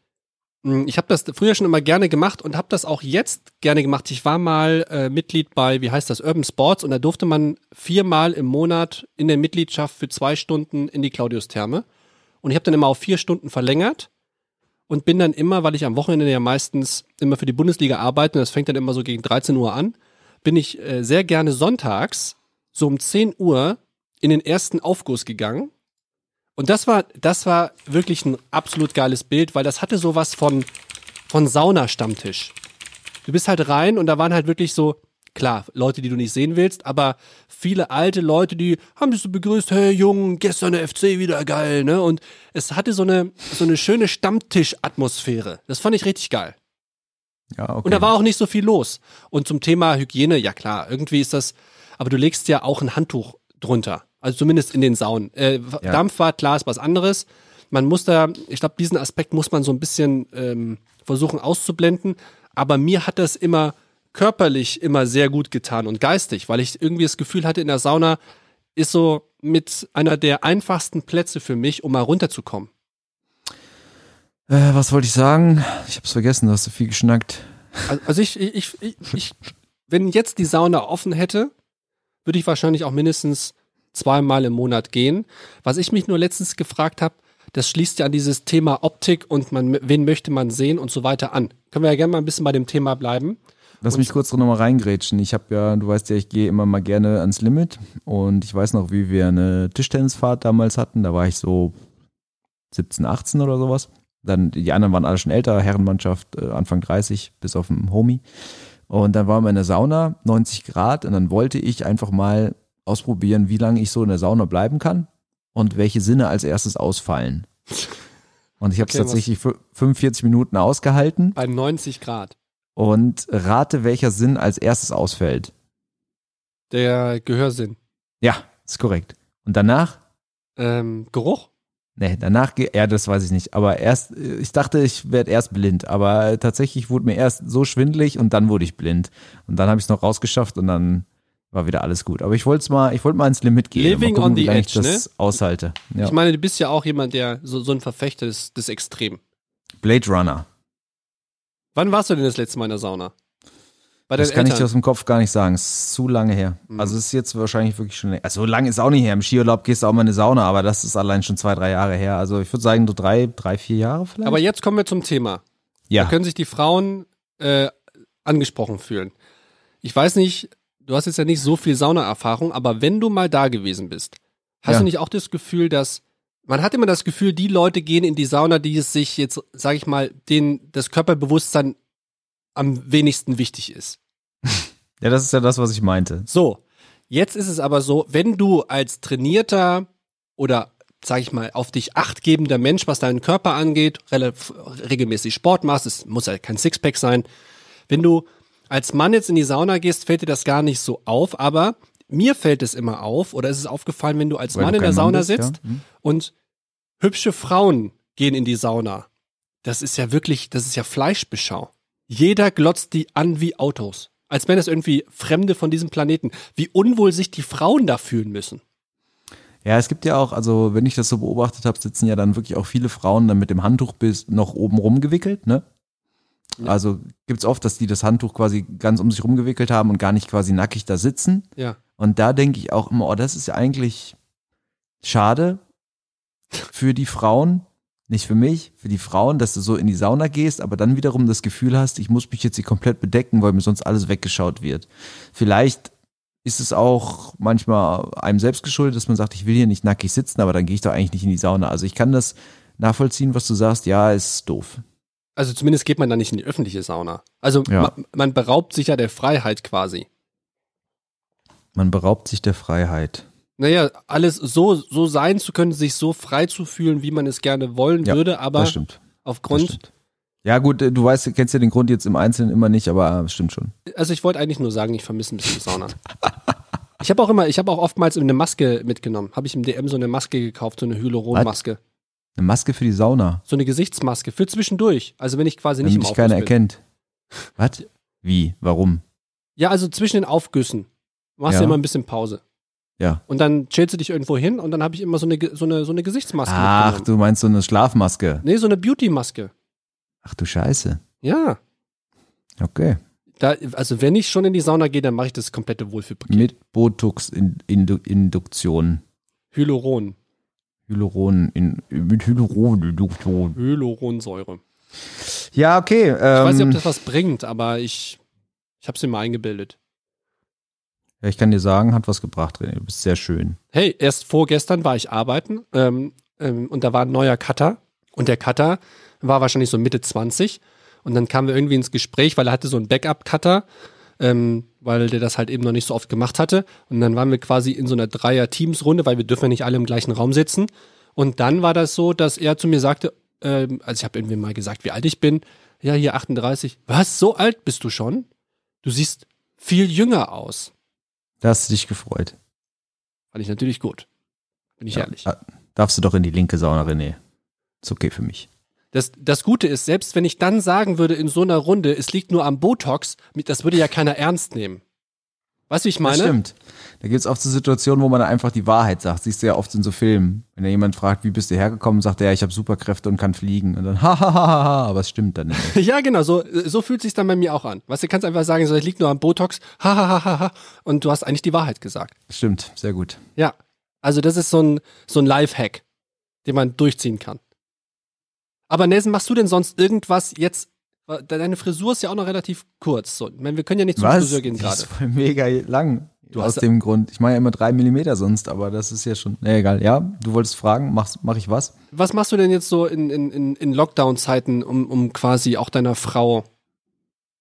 mh, hm, ich habe das früher schon immer gerne gemacht und habe das auch jetzt gerne gemacht. Ich war mal äh, Mitglied bei, wie heißt das, Urban Sports und da durfte man viermal im Monat in der Mitgliedschaft für zwei Stunden in die Claudius Therme. Und ich habe dann immer auf vier Stunden verlängert und bin dann immer, weil ich am Wochenende ja meistens immer für die Bundesliga arbeite, und das fängt dann immer so gegen 13 Uhr an, bin ich äh, sehr gerne sonntags so um 10 Uhr in den ersten Aufguss gegangen. Und das war, das war wirklich ein absolut geiles Bild, weil das hatte sowas von, von Sauna-Stammtisch. Du bist halt rein und da waren halt wirklich so, klar, Leute, die du nicht sehen willst, aber viele alte Leute, die haben dich so begrüßt, hey Jungen, gestern der FC wieder geil, ne? Und es hatte so eine, so eine schöne Stammtisch-Atmosphäre. Das fand ich richtig geil. Ja, okay. Und da war auch nicht so viel los. Und zum Thema Hygiene, ja klar, irgendwie ist das, aber du legst ja auch ein Handtuch drunter. Also zumindest in den Saunen. Äh, ja. Dampfbad, klar, ist was anderes. Man muss da, ich glaube, diesen Aspekt muss man so ein bisschen ähm, versuchen auszublenden. Aber mir hat das immer körperlich immer sehr gut getan und geistig, weil ich irgendwie das Gefühl hatte in der Sauna, ist so mit einer der einfachsten Plätze für mich, um mal runterzukommen. Äh, was wollte ich sagen? Ich hab's vergessen, du hast so viel geschnackt. Also ich, ich, ich, ich, wenn jetzt die Sauna offen hätte, würde ich wahrscheinlich auch mindestens zweimal im Monat gehen. Was ich mich nur letztens gefragt habe, das schließt ja an dieses Thema Optik und man, wen möchte man sehen und so weiter an. Können wir ja gerne mal ein bisschen bei dem Thema bleiben. Lass mich kurz noch mal reingrätschen. Ich habe ja, du weißt ja, ich gehe immer mal gerne ans Limit und ich weiß noch, wie wir eine Tischtennisfahrt damals hatten. Da war ich so 17, 18 oder sowas. Dann die anderen waren alle schon älter, Herrenmannschaft äh, Anfang 30 bis auf den Homie. Und dann waren wir in der Sauna, 90 Grad und dann wollte ich einfach mal ausprobieren, wie lange ich so in der Sauna bleiben kann und welche Sinne als erstes ausfallen. Und ich habe es Okay, tatsächlich fü- 45 Minuten ausgehalten Bei 90 Grad. Und rate, welcher Sinn als erstes ausfällt. Der Gehörsinn. Ja, ist korrekt. Und danach? Ähm, Geruch? Nee, danach, ja, das weiß ich nicht. Aber erst, ich dachte, ich werde erst blind. Aber tatsächlich wurde mir erst so schwindelig und dann wurde ich blind. Und dann habe ich es noch rausgeschafft und dann war wieder alles gut. Aber ich wollte mal, ich wollte mal ins Limit gehen. Living gucken, on the lange ich edge, das aushalte. Ja. Ich meine, du bist ja auch jemand, der so, so ein Verfechter des, des Extrem. Blade Runner. Wann warst du denn das letzte Mal in der Sauna? Bei Das kann ich dir Eltern? aus dem Kopf gar nicht sagen. Es ist zu lange her. Mhm. Also es ist jetzt wahrscheinlich wirklich schon. Also so lange ist auch nicht her. Im Skiurlaub gehst du auch mal in eine Sauna, aber das ist allein schon zwei, drei Jahre her. Also ich würde sagen, so drei, drei, vier Jahre vielleicht. Aber jetzt kommen wir zum Thema. ja. Da können sich die Frauen äh, angesprochen fühlen. Ich weiß nicht, du hast jetzt ja nicht so viel Saunaerfahrung, aber wenn du mal da gewesen bist, hast Ja. du nicht auch das Gefühl, dass man hat immer das Gefühl, die Leute gehen in die Sauna, die es sich jetzt, sag ich mal, denen das Körperbewusstsein am wenigsten wichtig ist. <laughs> ja, das ist ja das, was ich meinte. So, jetzt ist es aber so, wenn du als trainierter oder sag ich mal, auf dich achtgebender Mensch, was deinen Körper angeht, regelmäßig Sport machst, es muss ja kein Sixpack sein. Wenn du als Mann jetzt in die Sauna gehst, fällt dir das gar nicht so auf, aber mir fällt es immer auf, oder ist es aufgefallen, wenn du als Weil Mann du in der Sauna bist, ja. sitzt Hm. und hübsche Frauen gehen in die Sauna. Das ist ja wirklich, das ist ja Fleischbeschau. Jeder glotzt die an wie Autos. Als wären das irgendwie Fremde von diesem Planeten. Wie unwohl sich die Frauen da fühlen müssen. Ja, es gibt ja auch, also wenn ich das so beobachtet habe, sitzen ja dann wirklich auch viele Frauen dann mit dem Handtuch bis noch oben rumgewickelt, ne? Ja. Also gibt's oft, dass die das Handtuch quasi ganz um sich rumgewickelt haben und gar nicht quasi nackig da sitzen. Ja. Und da denke ich auch immer, oh, das ist ja eigentlich schade für die Frauen, nicht für mich, für die Frauen, dass du so in die Sauna gehst, aber dann wiederum das Gefühl hast, ich muss mich jetzt hier komplett bedecken, weil mir sonst alles weggeschaut wird. Vielleicht ist es auch manchmal einem selbst geschuldet, dass man sagt, ich will hier nicht nackig sitzen, aber dann gehe ich doch eigentlich nicht in die Sauna. Also ich kann das nachvollziehen, was du sagst, ja, ist doof. Also zumindest geht man da nicht in die öffentliche Sauna. Also Ja. ma, man beraubt sich ja der Freiheit quasi. Man beraubt sich der Freiheit. Naja, alles so, so sein zu können, sich so frei zu fühlen, wie man es gerne wollen Ja, würde, aber aufgrund. Ja, gut, äh, du weißt, kennst ja den Grund jetzt im Einzelnen immer nicht, aber äh, stimmt schon. also ich wollte eigentlich nur sagen, ich vermisse ein bisschen die Sauna. Ich habe auch immer, ich habe auch oftmals eine Maske mitgenommen. Habe ich im DM so eine Maske gekauft, so eine Hyaluronmaske. Eine Maske für die Sauna, So eine Gesichtsmaske für zwischendurch. Also wenn ich quasi nicht damit im dich keiner bin. erkennt. Was? Wie? Warum? Ja, also zwischen den Aufgüssen. Machst Ja. du immer ein bisschen Pause. Ja. Und dann chillst du dich irgendwo hin und dann habe ich immer so eine, so eine, so eine Gesichtsmaske Ach, du meinst so eine Schlafmaske. Nee, so eine Beauty-Maske. Ach du Scheiße. Ja. Okay. Da, also wenn ich schon in die Sauna gehe, dann mache ich das komplette Wohlfühlpaket. Mit Botox-Induktion. Hyaluron. Hyaluron in, mit Hyaluron-Induktion. Hyaluronsäure. Ja, okay. Ich weiß nicht, ob Ähm, das was bringt, aber ich, ich habe es mir mal eingebildet. ja, ich kann dir sagen, hat was gebracht, René. Du bist sehr schön. Hey, erst vorgestern war ich arbeiten ähm, ähm, und da war ein neuer Cutter und der Cutter war wahrscheinlich so Mitte 20 und dann kamen wir irgendwie ins Gespräch, weil er hatte so einen Backup-Cutter, ähm, weil der das halt eben noch nicht so oft gemacht hatte und dann waren wir quasi in so einer Dreier-Teams-Runde, weil wir dürfen ja nicht alle im gleichen Raum sitzen und dann war das so, dass er zu mir sagte, ähm, also ich habe irgendwie mal gesagt, wie alt ich bin, ja hier 38, was, so alt bist du schon? Du siehst viel jünger aus. Da hast du dich gefreut. Fand ich natürlich gut. Bin ich Ja, ehrlich. ah, Darfst du doch in die linke Sauna, René. Ist okay für mich. Das, das Gute ist, selbst wenn ich dann sagen würde in so einer Runde, es liegt nur am Botox, das würde ja keiner ernst nehmen. Weißt du, wie ich Das meine? stimmt. Da gibt es oft so Situationen, wo man einfach die Wahrheit sagt. Siehst du ja oft in so Filmen. Wenn da jemand fragt, wie bist du hergekommen, sagt er, ja, ich habe Superkräfte und kann fliegen. Und dann, ha, ha, ha, ha, ha, aber es stimmt dann nicht. <laughs> Ja, genau, so, so fühlt sich dann bei mir auch an. Weißt du, du kannst einfach sagen, so, ich lieg nur am Botox, ha, ha, ha, ha, ha, und du hast eigentlich die Wahrheit gesagt. Stimmt, sehr gut. Ja. Also das ist so ein, so ein Lifehack, den man durchziehen kann. Aber Nelson, machst du denn sonst irgendwas jetzt? Deine Frisur ist ja auch noch relativ kurz. So. Ich meine, wir können ja nicht zum Was? Friseur gehen Die gerade. ist voll mega lang. Du aus hast- dem Grund. Ich mache ja immer drei Millimeter sonst, aber das ist ja schon. Nee, egal. Ja, du wolltest fragen, mach, mach ich was? Was machst du denn jetzt so in, in, in, in Lockdown-Zeiten, um, um quasi auch deiner Frau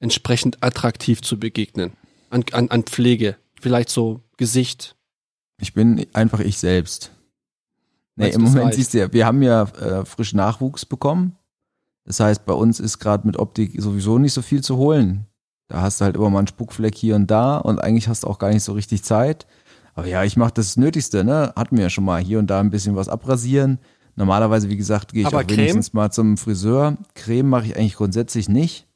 entsprechend attraktiv zu begegnen? An, an, an Pflege. Vielleicht so Gesicht. Ich bin einfach ich selbst. Nee, im Moment reicht? siehst du ja, wir haben ja äh, frisch Nachwuchs bekommen. Das heißt, bei uns ist gerade mit Optik sowieso nicht so viel zu holen. Da hast du halt immer mal einen Spuckfleck hier und da und eigentlich hast du auch gar nicht so richtig Zeit. Aber ja, ich mache das Nötigste, ne? Hatten wir ja schon mal hier und da ein bisschen was abrasieren. Normalerweise, wie gesagt, gehe ich Aber auch wenigstens mal zum Friseur. Creme mache ich eigentlich grundsätzlich nicht.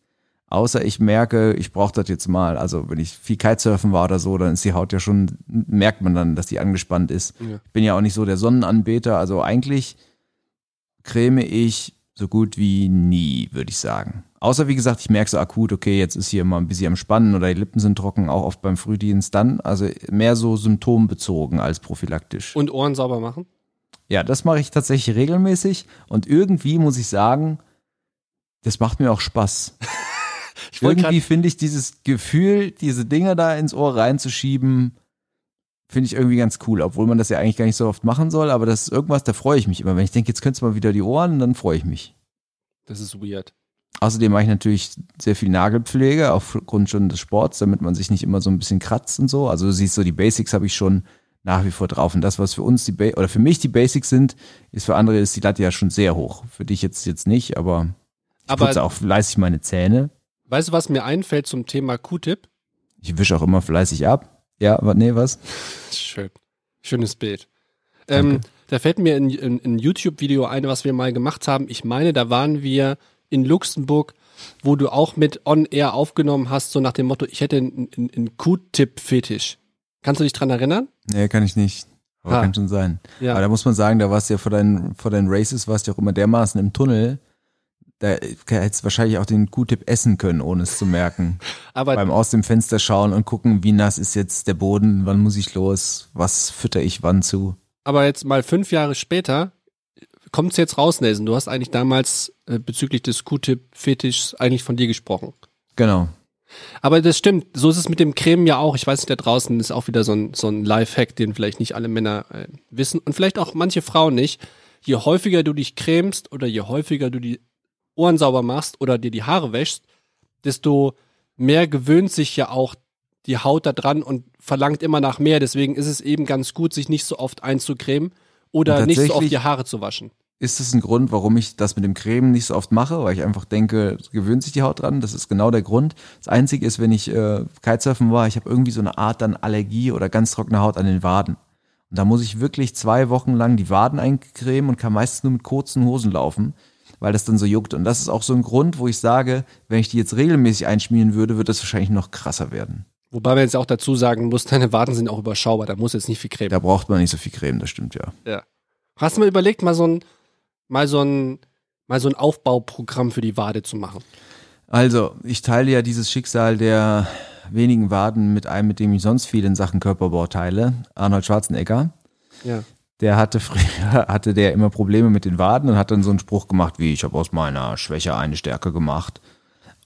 Außer ich merke, ich brauche das jetzt mal. Also wenn ich viel Kitesurfen war oder so, dann ist die Haut ja schon, merkt man dann, dass die angespannt ist. Ja. Ich bin ja auch nicht so der Sonnenanbeter. Also eigentlich creme ich so gut wie nie, würde ich sagen. Außer wie gesagt, ich merke so akut, okay, jetzt ist hier mal ein bisschen am Spannen oder die Lippen sind trocken, auch oft beim Frühdienst dann. Also mehr so symptombezogen als prophylaktisch. Und Ohren sauber machen? Ja, das mache ich tatsächlich regelmäßig und irgendwie muss ich sagen, das macht mir auch Spaß. Ich Irgendwie finde ich dieses Gefühl, diese Dinger da ins Ohr reinzuschieben, finde ich irgendwie ganz cool, obwohl man das ja eigentlich gar nicht so oft machen soll, aber das ist irgendwas, da freue ich mich immer. Wenn ich denke, jetzt könntest du mal wieder die Ohren, dann freue ich mich. Das ist weird. Außerdem mache ich natürlich sehr viel Nagelpflege aufgrund schon des Sports, damit man sich nicht immer so ein bisschen kratzt und so. Also du siehst so, die Basics habe ich schon nach wie vor drauf. Und das, was für uns die ba oder für mich die Basics sind, ist für andere ist die Latte ja schon sehr hoch. Für dich jetzt jetzt nicht, aber ich Aber- putze auch fleißig meine Zähne. Weißt du, was mir einfällt zum Thema Q-Tip? Ich wische auch immer fleißig ab. Ja, aber nee, was? Schön. Schönes Bild. Ähm, da fällt mir ein, ein, ein YouTube-Video ein, was wir mal gemacht haben. Ich meine, da waren wir in Luxemburg, wo du auch mit On-Air aufgenommen hast, so nach dem Motto, ich hätte einen, einen, einen Q-Tip-Fetisch. Kannst du dich dran erinnern? Nee, kann ich nicht. Aber Ah. kann schon sein. Ja. Aber da muss man sagen, da warst du ja vor deinen, vor deinen Races, warst du ja auch immer dermaßen im Tunnel. Da hättest du wahrscheinlich auch den Q-Tip essen können, ohne es zu merken. Aber Beim aus dem Fenster schauen und gucken, wie nass ist jetzt der Boden, wann muss ich los, was fütter ich wann zu. Aber jetzt mal fünf Jahre später kommt es jetzt raus, Nelson. Du hast eigentlich damals äh, bezüglich des Q-Tip-Fetischs eigentlich von dir gesprochen. Genau. Aber das stimmt, so ist es mit dem Creme ja auch. Ich weiß nicht, da draußen ist auch wieder so ein, so ein Lifehack, den vielleicht nicht alle Männer äh, wissen und vielleicht auch manche Frauen nicht. Je häufiger du dich cremst oder je häufiger du die Ohren sauber machst oder dir die Haare wäschst, desto mehr gewöhnt sich ja auch die Haut da dran und verlangt immer nach mehr. Deswegen ist es eben ganz gut, sich nicht so oft einzucremen oder nicht so oft die Haare zu waschen. Ist das ein Grund, warum ich das mit dem Cremen nicht so oft mache? Weil ich einfach denke, es gewöhnt sich die Haut dran. Das ist genau der Grund. Das Einzige ist, wenn ich äh, Kitesurfen war, ich habe irgendwie so eine Art dann Allergie oder ganz trockene Haut an den Waden. Und da muss ich wirklich zwei Wochen lang die Waden eincremen und kann meistens nur mit kurzen Hosen laufen, weil das dann so juckt. Und das ist auch so ein Grund, wo ich sage, wenn ich die jetzt regelmäßig einschmieren würde, würde das wahrscheinlich noch krasser werden. Wobei man jetzt auch dazu sagen muss, <laughs> deine Waden sind auch überschaubar, da muss jetzt nicht viel Creme Da braucht man nicht so viel Creme, das stimmt ja. Ja. Hast du mal überlegt, mal so ein, mal so ein, mal so ein Aufbauprogramm für die Wade zu machen? Also, ich teile ja dieses Schicksal der wenigen Waden mit einem, mit dem ich sonst viel in Sachen Körperbau teile, Arnold Schwarzenegger. Ja. Der hatte früher, <laughs> hatte der immer Probleme mit den Waden und hat dann so einen Spruch gemacht wie, ich habe aus meiner Schwäche eine Stärke gemacht.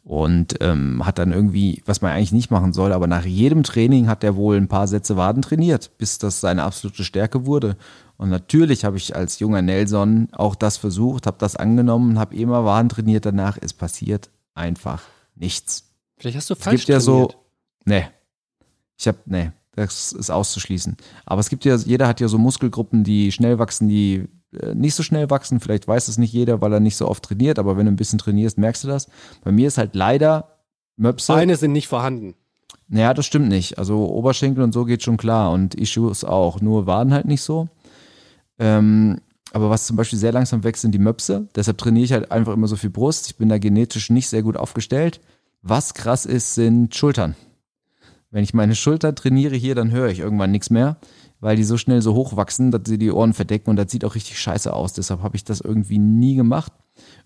Und ähm, hat dann irgendwie, was man eigentlich nicht machen soll, aber nach jedem Training hat er wohl ein paar Sätze Waden trainiert, bis das seine absolute Stärke wurde. Und natürlich habe ich als junger Nelson auch das versucht, habe das angenommen, habe immer Waden trainiert danach. Es passiert einfach nichts. Vielleicht hast du Es falsch gibt ja trainiert. so, nee, ich habe, nee, das ist auszuschließen. Aber es gibt ja, jeder hat ja so Muskelgruppen, die schnell wachsen, die äh, nicht so schnell wachsen. Vielleicht weiß es nicht jeder, weil er nicht so oft trainiert, aber wenn du ein bisschen trainierst, merkst du das. Bei mir ist halt leider Möpse. Beine sind nicht vorhanden. Naja, das stimmt nicht. Also Oberschenkel und so geht schon klar und Issues auch. Nur Waden halt nicht so. Ähm, aber was zum Beispiel sehr langsam wächst, sind die Möpse. Deshalb trainiere ich halt einfach immer so viel Brust. Ich bin da genetisch nicht sehr gut aufgestellt. Was krass ist, sind Schultern. Wenn ich meine Schulter trainiere hier, dann höre ich irgendwann nichts mehr, weil die so schnell so hoch wachsen, dass sie die Ohren verdecken und das sieht auch richtig scheiße aus. Deshalb habe ich das irgendwie nie gemacht.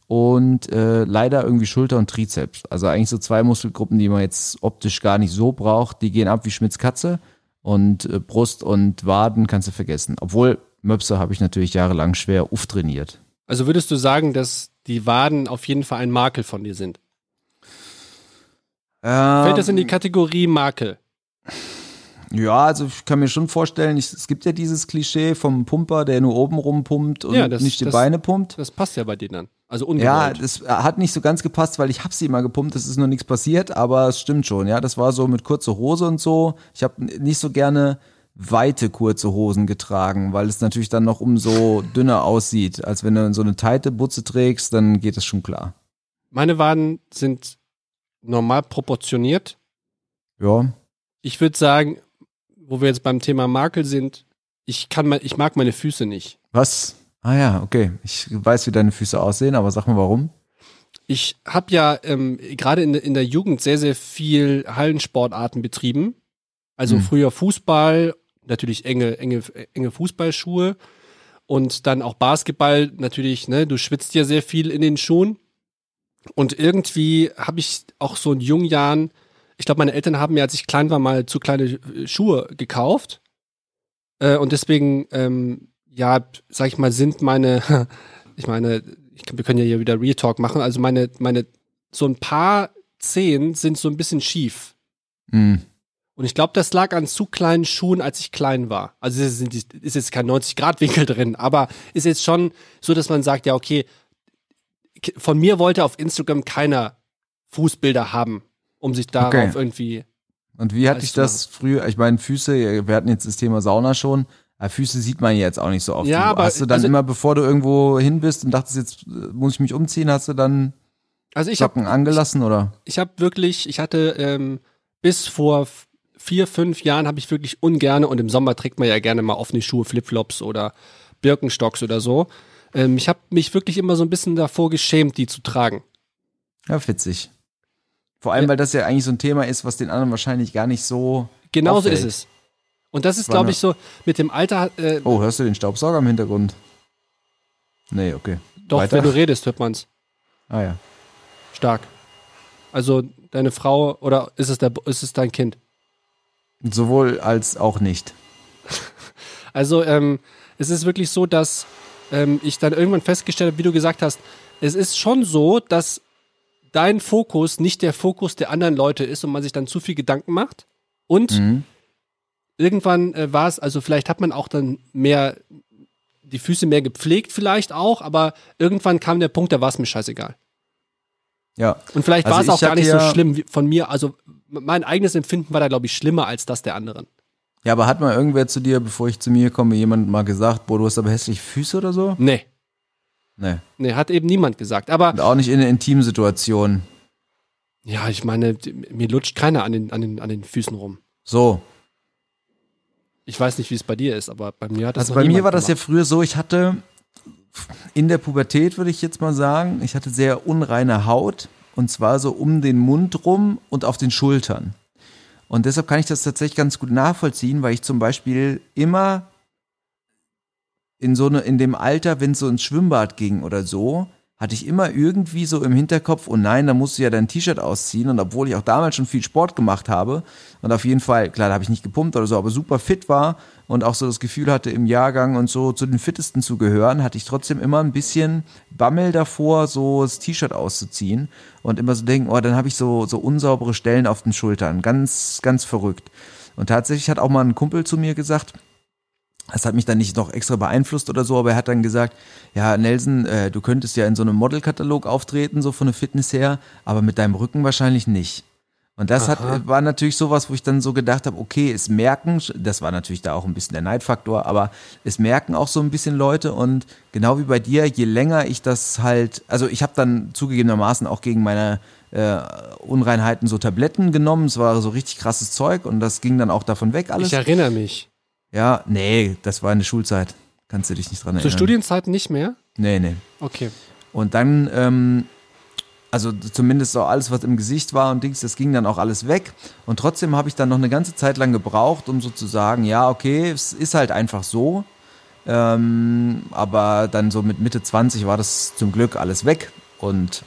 Und äh, leider irgendwie Schulter und Trizeps. Also eigentlich so zwei Muskelgruppen, die man jetzt optisch gar nicht so braucht. Die gehen ab wie Schmitz Katze. Und äh, Brust und Waden kannst du vergessen. Obwohl Möpse habe ich natürlich jahrelang schwer uff trainiert. Also würdest du sagen, dass die Waden auf jeden Fall ein Makel von dir sind? Ähm, Fällt das in die Kategorie Makel? Ja, also ich kann mir schon vorstellen, ich, es gibt ja dieses Klischee vom Pumper, der nur oben rumpumpt und Ja, das- nicht die das- Beine pumpt. Das passt ja bei denen dann. Also Ja, ungewollt. das hat nicht so ganz gepasst, weil ich hab sie immer gepumpt, es ist nur nichts passiert, aber es stimmt schon, ja, das war so mit kurzer Hose und so. Ich habe nicht so gerne weite kurze Hosen getragen, weil es natürlich dann noch umso dünner aussieht, als wenn du so eine teite Butze trägst, dann geht das schon klar. Meine Waden sind normal proportioniert. Ja, Ich würde sagen, wo wir jetzt beim Thema Makel sind, ich kann mein, ich mag meine Füße nicht. was? Ah ja, okay. Ich weiß, wie deine Füße aussehen, aber sag mal warum. Ich habe ja ähm, gerade in, der- in der Jugend sehr, sehr viel Hallensportarten betrieben. Also Hm. früher Fußball, natürlich enge, enge, enge Fußballschuhe und dann auch Basketball, natürlich, ne, du schwitzt ja sehr viel in den Schuhen. Und irgendwie habe ich auch so in jungen Jahren, ich glaube, meine Eltern haben mir, als ich klein war, mal zu kleine äh, Schuhe gekauft. Äh, und deswegen, ähm, ja, sag ich mal, sind meine, <laughs> ich meine, ich, wir können ja hier wieder Real Talk machen, also meine, meine, so ein paar Zehen sind so ein bisschen schief. Hm. Und ich glaube, das lag an zu kleinen Schuhen, als ich klein war. Also es ist, ist jetzt kein 90-Grad-Winkel drin, aber ist jetzt schon so, dass man sagt, ja, okay, von mir wollte auf Instagram keiner Fußbilder haben, um sich darauf Okay. irgendwie. Und wie hatte ich das früher? Ich meine, Füße, wir hatten jetzt das Thema Sauna schon. Aber Füße sieht man jetzt auch nicht so oft. Ja, Du- aber- hast du dann also- immer, bevor du irgendwo hin bist und dachtest, jetzt äh, muss ich mich umziehen, hast du dann Also ich Socken angelassen oder? ich habe wirklich, ich hatte ähm, bis vor vier, fünf Jahren habe ich wirklich ungerne und im Sommer trägt man ja gerne mal offene Schuhe, Flipflops oder Birkenstocks oder so. Ähm, ich habe mich wirklich immer so ein bisschen davor geschämt, die zu tragen. Ja, witzig. Vor allem, Ja. weil das ja eigentlich so ein Thema ist, was den anderen wahrscheinlich gar nicht so. Genauso auffällt. ist es. Und das ist, glaube ich, so mit dem Alter, äh, Oh, hörst du den Staubsauger im Hintergrund? Nee, okay. doch, weiter. wenn du redest, hört man's Ah ja. stark. Also deine Frau oder ist es, der, ist es dein Kind? Sowohl als auch nicht. <laughs> Also ähm, es ist wirklich so, dass ähm, ich dann irgendwann festgestellt habe, wie du gesagt hast, es ist schon so, dass dein Fokus nicht der Fokus der anderen Leute ist und man sich dann zu viel Gedanken macht. Und Mhm. irgendwann äh, war es, also vielleicht hat man auch dann mehr, die Füße mehr gepflegt vielleicht auch, aber irgendwann kam der Punkt, da war es mir scheißegal. Ja. Und vielleicht Also war es auch gar nicht so ja- schlimm wie von mir. Also mein eigenes Empfinden war da, glaube ich, schlimmer als das der anderen. Ja, aber hat mal irgendwer zu dir, bevor ich zu mir komme, jemand mal gesagt, boah, du hast aber hässliche Füße oder so? Nee, Nee. nee, hat eben niemand gesagt. Aber Und auch nicht in einer Intimsituation. ja, ich meine, mir lutscht keiner an den, an den, an den Füßen rum. So. Ich weiß nicht, wie es bei dir ist, aber bei mir hat das Also bei mir war das ja früher so, ich hatte in der Pubertät, würde ich jetzt mal sagen, ich hatte sehr unreine Haut und zwar so um den Mund rum und auf den Schultern. Und deshalb kann ich das tatsächlich ganz gut nachvollziehen, weil ich zum Beispiel immer in so eine, in dem Alter, wenn es so ins Schwimmbad ging oder so, hatte ich immer irgendwie so im Hinterkopf, oh nein, da musst du ja dein T-Shirt ausziehen. Und obwohl ich auch damals schon viel Sport gemacht habe und auf jeden Fall, klar, da habe ich nicht gepumpt oder so, aber super fit war und auch so das Gefühl hatte, im Jahrgang und so zu den Fittesten zu gehören, hatte ich trotzdem immer ein bisschen Bammel davor, so das T-Shirt auszuziehen und immer so denken, oh, dann habe ich so, so unsaubere Stellen auf den Schultern. Ganz, ganz verrückt. Und tatsächlich hat auch mal ein Kumpel zu mir gesagt, das hat mich dann nicht noch extra beeinflusst oder so, aber er hat dann gesagt, ja, Nelson, äh, du könntest ja in so einem Modelkatalog auftreten, so von der Fitness her, aber mit deinem Rücken wahrscheinlich nicht. Und das hat, war natürlich sowas, wo ich dann so gedacht habe, okay, es merken, das war natürlich da auch ein bisschen der Neidfaktor, aber es merken auch so ein bisschen Leute und genau wie bei dir, je länger ich das halt, also ich habe dann zugegebenermaßen auch gegen meine äh, Unreinheiten so Tabletten genommen, es war so richtig krasses Zeug und das ging dann auch davon weg alles. Ich erinnere mich. Ja, nee, das war in der Schulzeit. Kannst du dich nicht dran Zu erinnern. Studienzeiten nicht mehr? Nee, nee. Okay. Und dann ähm, Also zumindest so alles, was im Gesicht war und Dings, das ging dann auch alles weg. Und trotzdem habe ich dann noch eine ganze Zeit lang gebraucht, um so zu sagen, ja, okay, es ist halt einfach so. Ähm, aber dann so mit Mitte 20 war das zum Glück alles weg und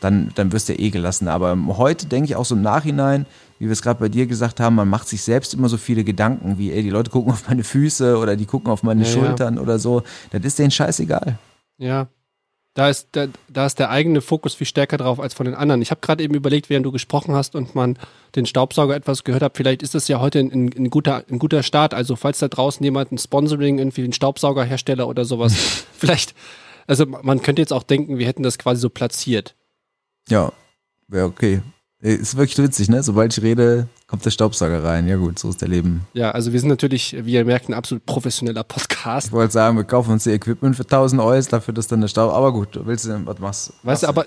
dann, dann wirst du eh gelassen. Aber heute denke ich auch so im Nachhinein, wie wir es gerade bei dir gesagt haben, man macht sich selbst immer so viele Gedanken, wie, ey, die Leute gucken auf meine Füße oder die gucken auf meine Ja, ja. Schultern oder so. Das ist denen scheißegal. Ja. Da ist, da, da ist der eigene Fokus viel stärker drauf als von den anderen. Ich habe gerade eben überlegt, während du gesprochen hast und man den Staubsauger etwas gehört hat, vielleicht ist das ja heute ein, ein, ein, guter, ein guter Start. Also falls da draußen jemand ein Sponsoring, irgendwie ein Staubsaugerhersteller oder sowas, <laughs> vielleicht, also man könnte jetzt auch denken, wir hätten das quasi so platziert. Ja, wäre okay. Ist wirklich witzig, ne? Sobald ich rede, kommt der Staubsauger rein. Ja gut, so ist der Leben. Ja, also wir sind natürlich, wie ihr merkt, ein absolut professioneller Podcast. Ich wollte sagen, wir kaufen uns die Equipment für 1000 Euro, dafür dass dann der Staub. Aber gut, du willst du denn, was machst Weißt du, aber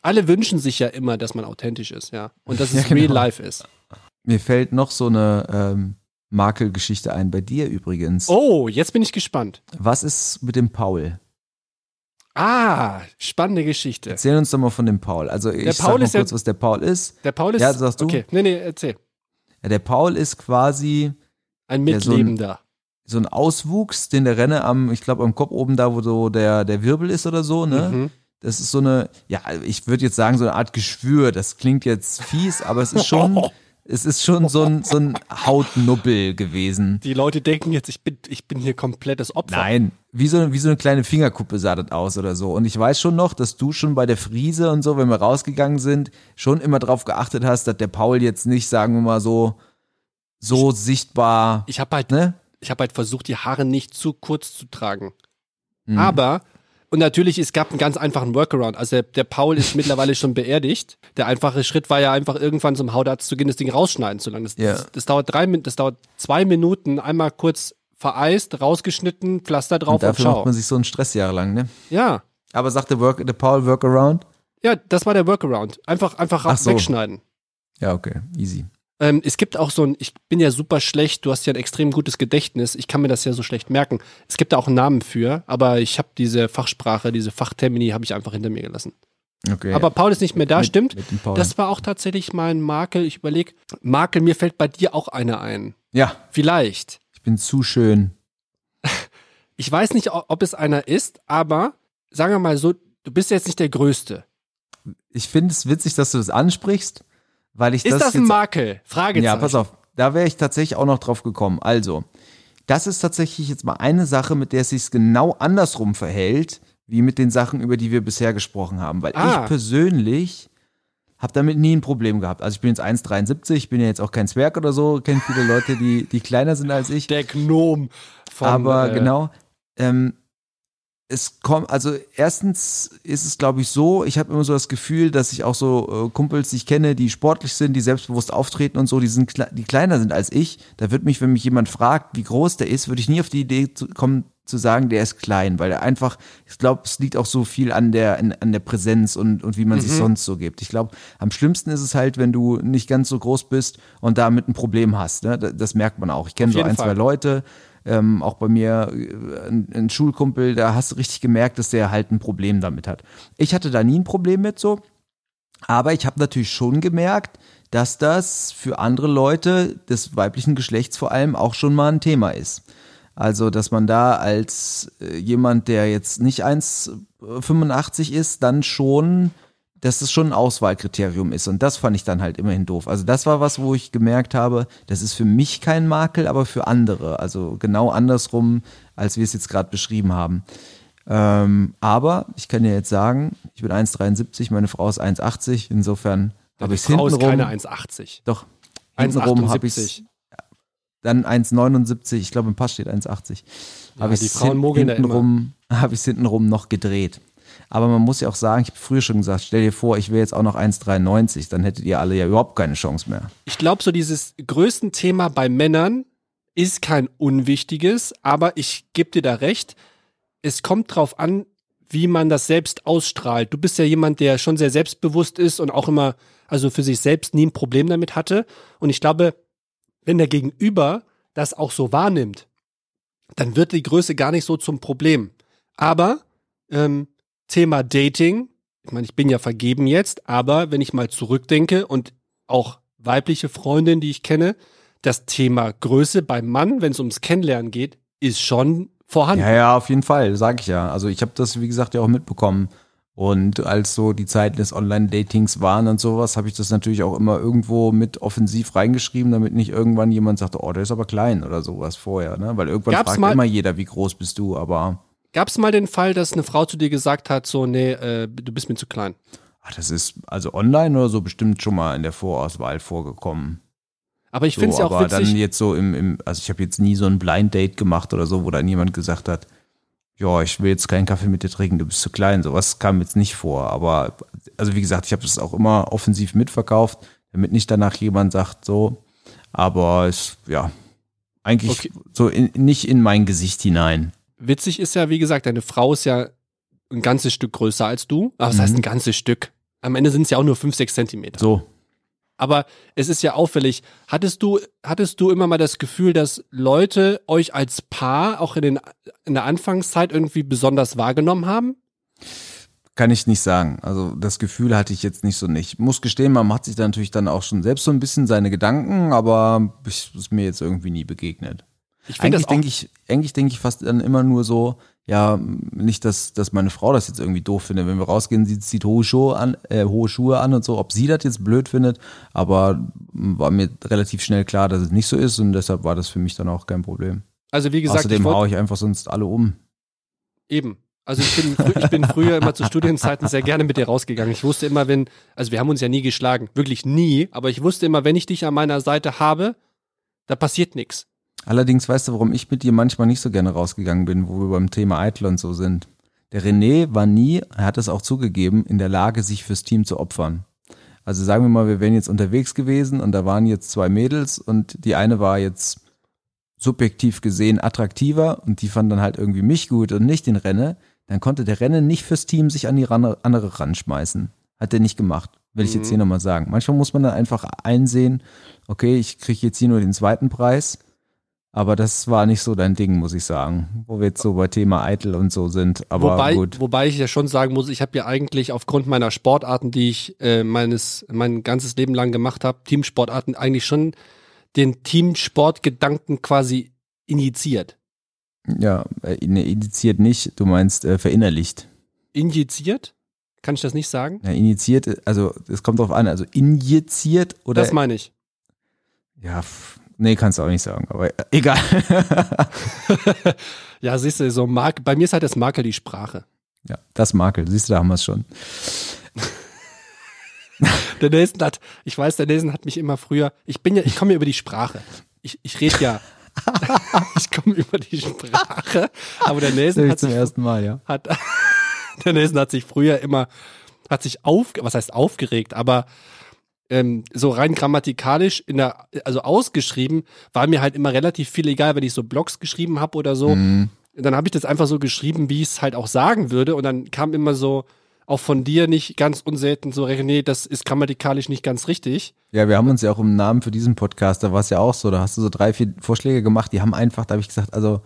alle wünschen sich ja immer, dass man authentisch ist, ja. Und dass <laughs> es Ja, genau. real life ist. Mir fällt noch so eine ähm, Makelgeschichte ein. Bei dir übrigens. Oh, jetzt bin ich gespannt. Was ist mit dem Paul? Ah, spannende Geschichte. Erzähl uns doch mal von dem Paul. Also ich Der sag Paul mal ist ja- kurz, was der Paul ist. Der Paul ist. Ja, sagst du? Okay, nee, nee, erzähl. Ja, der Paul ist quasi Ein Ja, so ein- Mitlebender. so ein Auswuchs, den der Renne am, ich glaube, am Kopf oben da, wo so der, der Wirbel ist oder so, ne? Mhm. Das ist so eine, ja, ich würde jetzt sagen, so eine Art Geschwür. Das klingt jetzt fies, aber es ist schon, <laughs> es ist schon so ein, so ein Hautnubbel gewesen. Die Leute denken jetzt, ich bin, ich bin hier komplettes Opfer. Nein, wie so, wie so eine kleine Fingerkuppe sah das aus oder so. Und ich weiß schon noch, dass du schon bei der Friese und so, wenn wir rausgegangen sind, schon immer drauf geachtet hast, dass der Paul jetzt nicht, sagen wir mal so, so sichtbar, Ich habe halt, ne? ich habe halt versucht, die Haare nicht zu kurz zu tragen. Mhm. Aber, und natürlich, es gab einen ganz einfachen Workaround. Also der, der Paul ist mittlerweile schon beerdigt. Der einfache Schritt war ja einfach irgendwann zum Hautarzt zu gehen, das Ding rausschneiden zu lang. Das, Ja. das, das dauert drei das dauert zwei Minuten, einmal kurz vereist, rausgeschnitten, Pflaster drauf Und und, dafür ciao. macht man sich so einen Stress jahrelang, ne? Ja. Aber sagt der, Work, der Paul Workaround? Ja, das war der Workaround. Einfach, einfach Ach so. wegschneiden. Ja, okay, easy. Ähm, es gibt auch so ein, ich bin ja super schlecht, du hast ja ein extrem gutes Gedächtnis, ich kann mir das ja so schlecht merken. Es gibt da auch einen Namen für, aber ich habe diese Fachsprache, diese Fachtermini habe ich einfach hinter mir gelassen. Okay. Aber Paul ist nicht mehr da, mit, stimmt? Mit. Das war auch tatsächlich mein Makel. Ich überlege, Makel, mir fällt bei dir auch einer ein. ja, Vielleicht. ich bin zu schön. <laughs> Ich weiß nicht, ob es einer ist, aber sagen wir mal so, du bist jetzt nicht der Größte. Ich finde es witzig, dass du das ansprichst, weil ich Ist das, das, ein Makel? Fragezeichen. Ja, pass auf, da wäre ich tatsächlich auch noch drauf gekommen. Also, das ist tatsächlich jetzt mal eine Sache, mit der es sich genau andersrum verhält, wie mit den Sachen, über die wir bisher gesprochen haben. Weil Ah. ich persönlich habe damit nie ein Problem gehabt. Also ich bin jetzt 1,73, ich bin ja jetzt auch kein Zwerg oder so, kenne viele Leute, die, die kleiner sind als ich. Der Gnom von, Aber äh, genau, ähm, es kommt, also erstens ist es, glaube ich, so, ich habe immer so das Gefühl, dass ich auch so äh, Kumpels, die ich kenne, die sportlich sind, die selbstbewusst auftreten und so, die, sind, die kleiner sind als ich. Da wird mich, wenn mich jemand fragt, wie groß der ist, würde ich nie auf die Idee zu, kommen, zu sagen, der ist klein, weil er einfach, ich glaube, es liegt auch so viel an der, an, an der Präsenz und, und wie man sich sonst so gibt. Ich glaube, am schlimmsten ist es halt, wenn du nicht ganz so groß bist und damit ein Problem hast. Ne? Das, das merkt man auch. Ich kenne so ein, Fall. zwei Leute, ähm, auch bei mir äh, ein, ein Schulkumpel, da hast du richtig gemerkt, dass der halt ein Problem damit hat. Ich hatte da nie ein Problem mit so, aber ich habe natürlich schon gemerkt, dass das für andere Leute des weiblichen Geschlechts vor allem auch schon mal ein Thema ist. Also, dass man da als äh, jemand, der jetzt nicht 1,85 ist, dann schon, dass es schon ein Auswahlkriterium ist. Und das fand ich dann halt immerhin doof. Also, das war was, wo ich gemerkt habe, das ist für mich kein Makel, aber für andere. Also genau andersrum, als wir es jetzt gerade beschrieben haben. Ähm, aber ich kann ja jetzt sagen, ich bin 1,73, meine Frau ist 1,80. Insofern habe ich es Frau ist hintenrum. keine 1,80. Doch, hintenrum habe ich 1,78. dann 1,79, ich glaube im Pass steht 1,80. Ja, Habe ich da hintenrum, habe ich hintenrum noch gedreht. Aber man muss ja auch sagen, ich habe früher schon gesagt, stell dir vor, ich wäre jetzt auch noch 1,93, dann hättet ihr alle ja überhaupt keine Chance mehr. Ich glaube, so dieses größten Thema bei Männern ist kein unwichtiges, aber ich gebe dir da recht. Es kommt drauf an, wie man das selbst ausstrahlt. Du bist ja jemand, der schon sehr selbstbewusst ist und auch immer, also für sich selbst nie ein Problem damit hatte. Und ich glaube, wenn der Gegenüber das auch so wahrnimmt, dann wird die Größe gar nicht so zum Problem. Aber ähm, Thema Dating, ich meine, ich bin ja vergeben jetzt, aber wenn ich mal zurückdenke und auch weibliche Freundin, die ich kenne, das Thema Größe beim Mann, wenn es ums Kennenlernen geht, ist schon vorhanden. Ja, ja, auf jeden Fall, sag ich ja. Also ich habe das, wie gesagt, ja auch mitbekommen. Und als so die Zeiten des Online-Datings waren und sowas, habe ich das natürlich auch immer irgendwo mit offensiv reingeschrieben, damit nicht irgendwann jemand sagt, oh, der ist aber klein oder sowas vorher, ne? Weil irgendwann Gab's fragt immer jeder, wie groß bist du, aber Gab es mal den Fall, dass eine Frau zu dir gesagt hat, so, nee, äh, du bist mir zu klein? ach, das ist also online oder so bestimmt schon mal in der Vorauswahl vorgekommen. Aber ich So, finde es ja auch aber witzig. dann jetzt so im, im also ich habe jetzt nie so ein Blind Date gemacht oder so, wo dann jemand gesagt hat, ja, ich will jetzt keinen Kaffee mit dir trinken, du bist zu klein. Sowas kam jetzt nicht vor. Aber also wie gesagt, ich habe das auch immer offensiv mitverkauft, damit nicht danach jemand sagt, so, aber es, ja, eigentlich Okay. so in, nicht in mein Gesicht hinein. Witzig ist ja, wie gesagt, deine Frau ist ja ein ganzes Stück größer als du. Aber was Mhm. heißt ein ganzes Stück? Am Ende sind es ja auch nur fünf, sechs Zentimeter. So, Aber es ist ja auffällig. Hattest du, hattest du immer mal das Gefühl, dass Leute euch als Paar auch in, den, in der Anfangszeit irgendwie besonders wahrgenommen haben? Kann ich nicht sagen. Also das Gefühl hatte ich jetzt nicht so nicht. Muss gestehen, man macht sich da natürlich dann auch schon selbst so ein bisschen seine Gedanken, aber es ist mir jetzt irgendwie nie begegnet. Ich finde das Eigentlich denke ich, eigentlich denke ich fast dann immer nur so, ja, nicht, dass, dass meine Frau das jetzt irgendwie doof findet. Wenn wir rausgehen, sie zieht hohe Schuhe an, äh, hohe Schuhe an und so, ob sie das jetzt blöd findet, aber war mir relativ schnell klar, dass es nicht so ist und deshalb war das für mich dann auch kein Problem. also wie gesagt, Außerdem ich haue ich einfach sonst alle um. eben. Also ich bin, ich bin früher immer zu Studienzeiten sehr gerne mit dir rausgegangen. Ich wusste immer, wenn, also wir haben uns ja nie geschlagen, wirklich nie, aber ich wusste immer, wenn ich dich an meiner Seite habe, da passiert nichts. Allerdings weißt du, warum ich mit dir manchmal nicht so gerne rausgegangen bin, wo wir beim Thema Eitel und so sind. Der René war nie, er hat es auch zugegeben, in der Lage, sich fürs Team zu opfern. Also sagen wir mal, wir wären jetzt unterwegs gewesen und da waren jetzt zwei Mädels und die eine war jetzt subjektiv gesehen attraktiver und die fand dann halt irgendwie mich gut und nicht den Renne. Dann konnte der Renne nicht fürs Team sich an die ran, andere ranschmeißen. Hat er nicht gemacht. Will ich jetzt hier nochmal sagen. Manchmal muss man dann einfach einsehen, okay, ich kriege jetzt hier nur den zweiten Preis. Aber das war nicht so dein Ding, muss ich sagen. Wo wir jetzt so bei Thema Eitel und so sind. Aber wobei, gut. wobei ich ja schon sagen muss, ich habe ja eigentlich aufgrund meiner Sportarten, die ich äh, meines mein ganzes Leben lang gemacht habe, Teamsportarten, eigentlich schon den Teamsportgedanken quasi injiziert. Ja, äh, ne, initiiert nicht, du meinst äh, verinnerlicht. Injiziert? Kann ich das nicht sagen? Ja, initiiert, also es kommt drauf an, also injiziert oder. das meine ich. ja, pff, nee, kannst du auch nicht sagen, aber egal. <laughs> Ja, siehst du, so Mark, bei mir ist halt das Makel die Sprache. ja, das Makel, siehst du, da haben wir es schon. <laughs> Der Nelson hat, ich weiß, der Nelson hat mich immer früher, ich bin ja, ich komme ja über die Sprache. Ich, ich rede ja, <laughs> ich komme über die Sprache, aber der Nelson hat zum sich, ersten Mal, ja. hat, der Nelson hat sich früher immer, hat sich auf, was heißt aufgeregt, aber ähm, so rein grammatikalisch in der, also ausgeschrieben, war mir halt immer relativ viel egal, wenn ich so Blogs geschrieben habe oder so. Mhm. Dann habe ich das einfach so geschrieben, wie ich es halt auch sagen würde. Und dann kam immer so, auch von dir nicht ganz unselten so, nee, das ist grammatikalisch nicht ganz richtig. Ja, wir haben uns ja auch im Namen für diesen Podcast, da war es ja auch so, da hast du so drei, vier Vorschläge gemacht, die haben einfach, da habe ich gesagt, also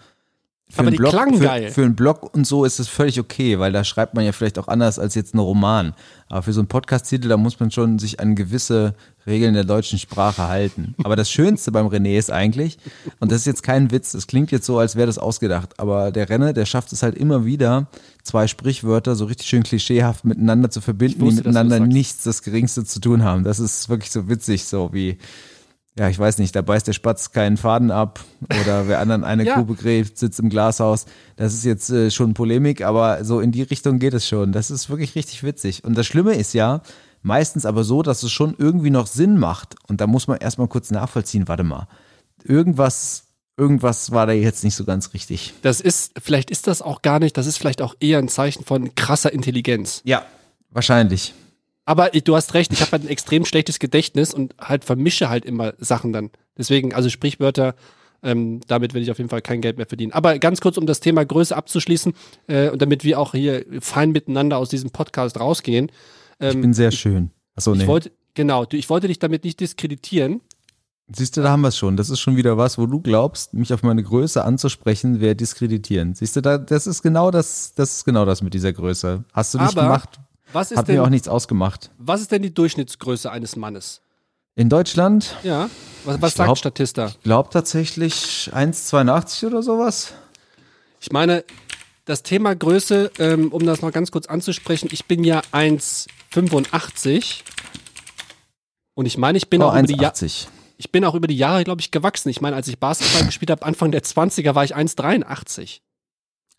für Aber einen die Blog, klangen für, geil. Für einen Blog und so ist es völlig okay, weil da schreibt man ja vielleicht auch anders als jetzt ein Roman. Aber für so einen Podcast-Titel, da muss man schon sich an gewisse Regeln der deutschen Sprache halten. Aber das Schönste beim René ist eigentlich, und das ist jetzt kein Witz, es klingt jetzt so, als wäre das ausgedacht, aber der Renne, der schafft es halt immer wieder, zwei Sprichwörter so richtig schön klischeehaft miteinander zu verbinden, die wusste, das miteinander nichts das Geringste zu tun haben. Das ist wirklich so witzig, so wie, ja, ich weiß nicht, da beißt der Spatz keinen Faden ab oder wer anderen eine <laughs> Ja. Grube gräbt, sitzt im Glashaus. Das ist jetzt äh, schon Polemik, aber so in die Richtung geht es schon. Das ist wirklich richtig witzig. Und das Schlimme ist ja, meistens aber so, dass es schon irgendwie noch Sinn macht. Und da muss man erstmal kurz nachvollziehen, warte mal, irgendwas, irgendwas war da jetzt nicht so ganz richtig. Das ist, vielleicht ist das auch gar nicht, das ist vielleicht auch eher ein Zeichen von krasser Intelligenz. Ja, wahrscheinlich. Aber du hast recht, ich habe halt ein extrem schlechtes Gedächtnis und halt vermische halt immer Sachen dann. Deswegen, also Sprichwörter, ähm, damit werde ich auf jeden Fall kein Geld mehr verdienen. Aber ganz kurz, um das Thema Größe abzuschließen äh, und damit wir auch hier fein miteinander aus diesem Podcast rausgehen. Ich bin sehr schön. Achso, nee. Ich wollte, genau, ich wollte dich damit nicht diskreditieren. Siehst du, da haben wir es schon. Das ist schon wieder was, wo du glaubst, mich auf meine Größe anzusprechen, wäre diskreditieren. Siehst du, da, das ist genau das, das ist genau das mit dieser Größe. Hast du nicht Aber- gemacht, Was ist Hat denn, mir auch nichts ausgemacht. was ist denn die Durchschnittsgröße eines Mannes? In Deutschland, Ja. Was, was Ich sagt glaub- Statista? ich glaube tatsächlich 1,82 oder sowas. Ich meine, das Thema Größe, ähm, um das noch ganz kurz anzusprechen, ich bin ja 1,85 und ich meine, ich bin, Oh, auch, über die ja 1,80. ich bin auch über die Jahre, glaube ich, gewachsen. Ich meine, als ich Basketball <laughs> gespielt habe, Anfang der 20er, war ich 1,83.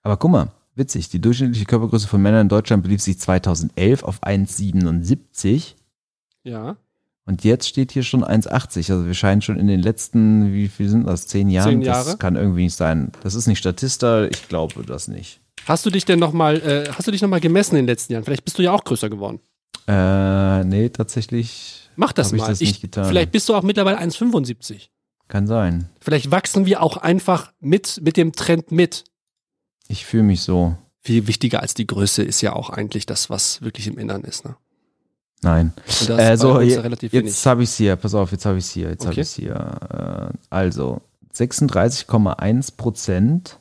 Aber guck mal, witzig, die durchschnittliche Körpergröße von Männern in Deutschland belief sich 2011 auf 1,77 Ja. und jetzt steht hier schon 1,80. Also wir scheinen schon in den letzten, wie viel sind das, zehn Jahren? Zehn Jahre. Das kann irgendwie nicht sein. Das ist nicht Statista, ich glaube das nicht. Hast du dich denn noch mal, äh, hast du dich noch mal gemessen in den letzten Jahren? Vielleicht bist du ja auch größer geworden. Äh, nee, tatsächlich Mach das Hab ich mal. das nicht getan. Vielleicht bist du auch mittlerweile 1,75. kann sein. Vielleicht wachsen wir auch einfach mit, mit dem Trend mit. Ich fühle mich so. Viel wichtiger als die Größe ist ja auch eigentlich das, was wirklich im Innern ist. Ne? Nein. Äh, so, uns je, jetzt habe ich es hier. Pass auf, jetzt habe ich es hier. Jetzt habe Okay. ich es hier. Äh, also 36,1 Prozent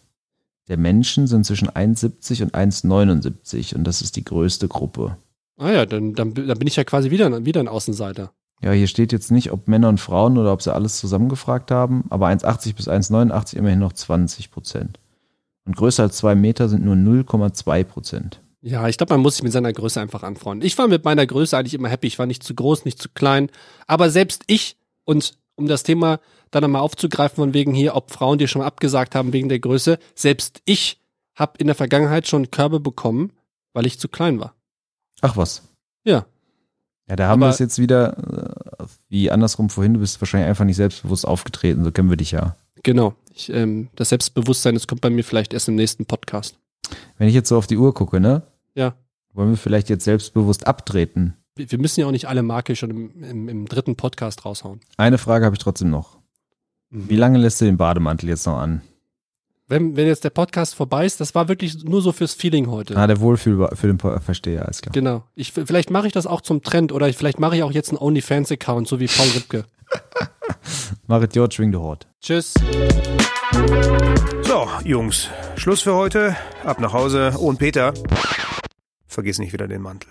der Menschen sind zwischen 1,70 und 1,79 und das ist die größte Gruppe. Ah ja, dann, dann, dann bin ich ja quasi wieder, wieder ein Außenseiter. Ja, hier steht jetzt nicht, ob Männer und Frauen oder ob sie alles zusammengefragt haben, aber 1,80 bis 1,89 immerhin noch 20 Prozent. Und größer als zwei Meter sind nur 0,2 Prozent. Ja, ich glaube, man muss sich mit seiner Größe einfach anfreunden. Ich war mit meiner Größe eigentlich immer happy. Ich war nicht zu groß, nicht zu klein. Aber selbst ich, und um das Thema dann nochmal aufzugreifen, von wegen hier, ob Frauen dir schon mal abgesagt haben wegen der Größe, selbst ich habe in der Vergangenheit schon Körbe bekommen, weil ich zu klein war. Ach was. Ja. Ja, da haben wir es jetzt wieder, äh, wie andersrum vorhin, du bist wahrscheinlich einfach nicht selbstbewusst aufgetreten, so kennen wir dich ja. Genau. Ich, ähm, das Selbstbewusstsein, das kommt bei mir vielleicht erst im nächsten Podcast. Wenn ich jetzt so auf die Uhr gucke, ne? Ja. Wollen wir vielleicht jetzt selbstbewusst abtreten? Wir wir müssen ja auch nicht alle Marke schon im, im, im dritten Podcast raushauen. Eine Frage habe ich trotzdem noch. Mhm. Wie lange lässt du den Bademantel jetzt noch an? Wenn, wenn jetzt der Podcast vorbei ist, das war wirklich nur so fürs Feeling heute. Ah, der Wohlfühl für den Po- Versteher, alles klar. Genau. Ich, vielleicht mache ich das auch zum Trend oder vielleicht mache ich auch jetzt einen OnlyFans-Account, so wie Paul Ripke. <laughs> Marit Jord, schwing the Hort. Tschüss. So, Jungs, Schluss für heute. Ab nach Hause. Und Peter, vergiss nicht wieder den Mantel.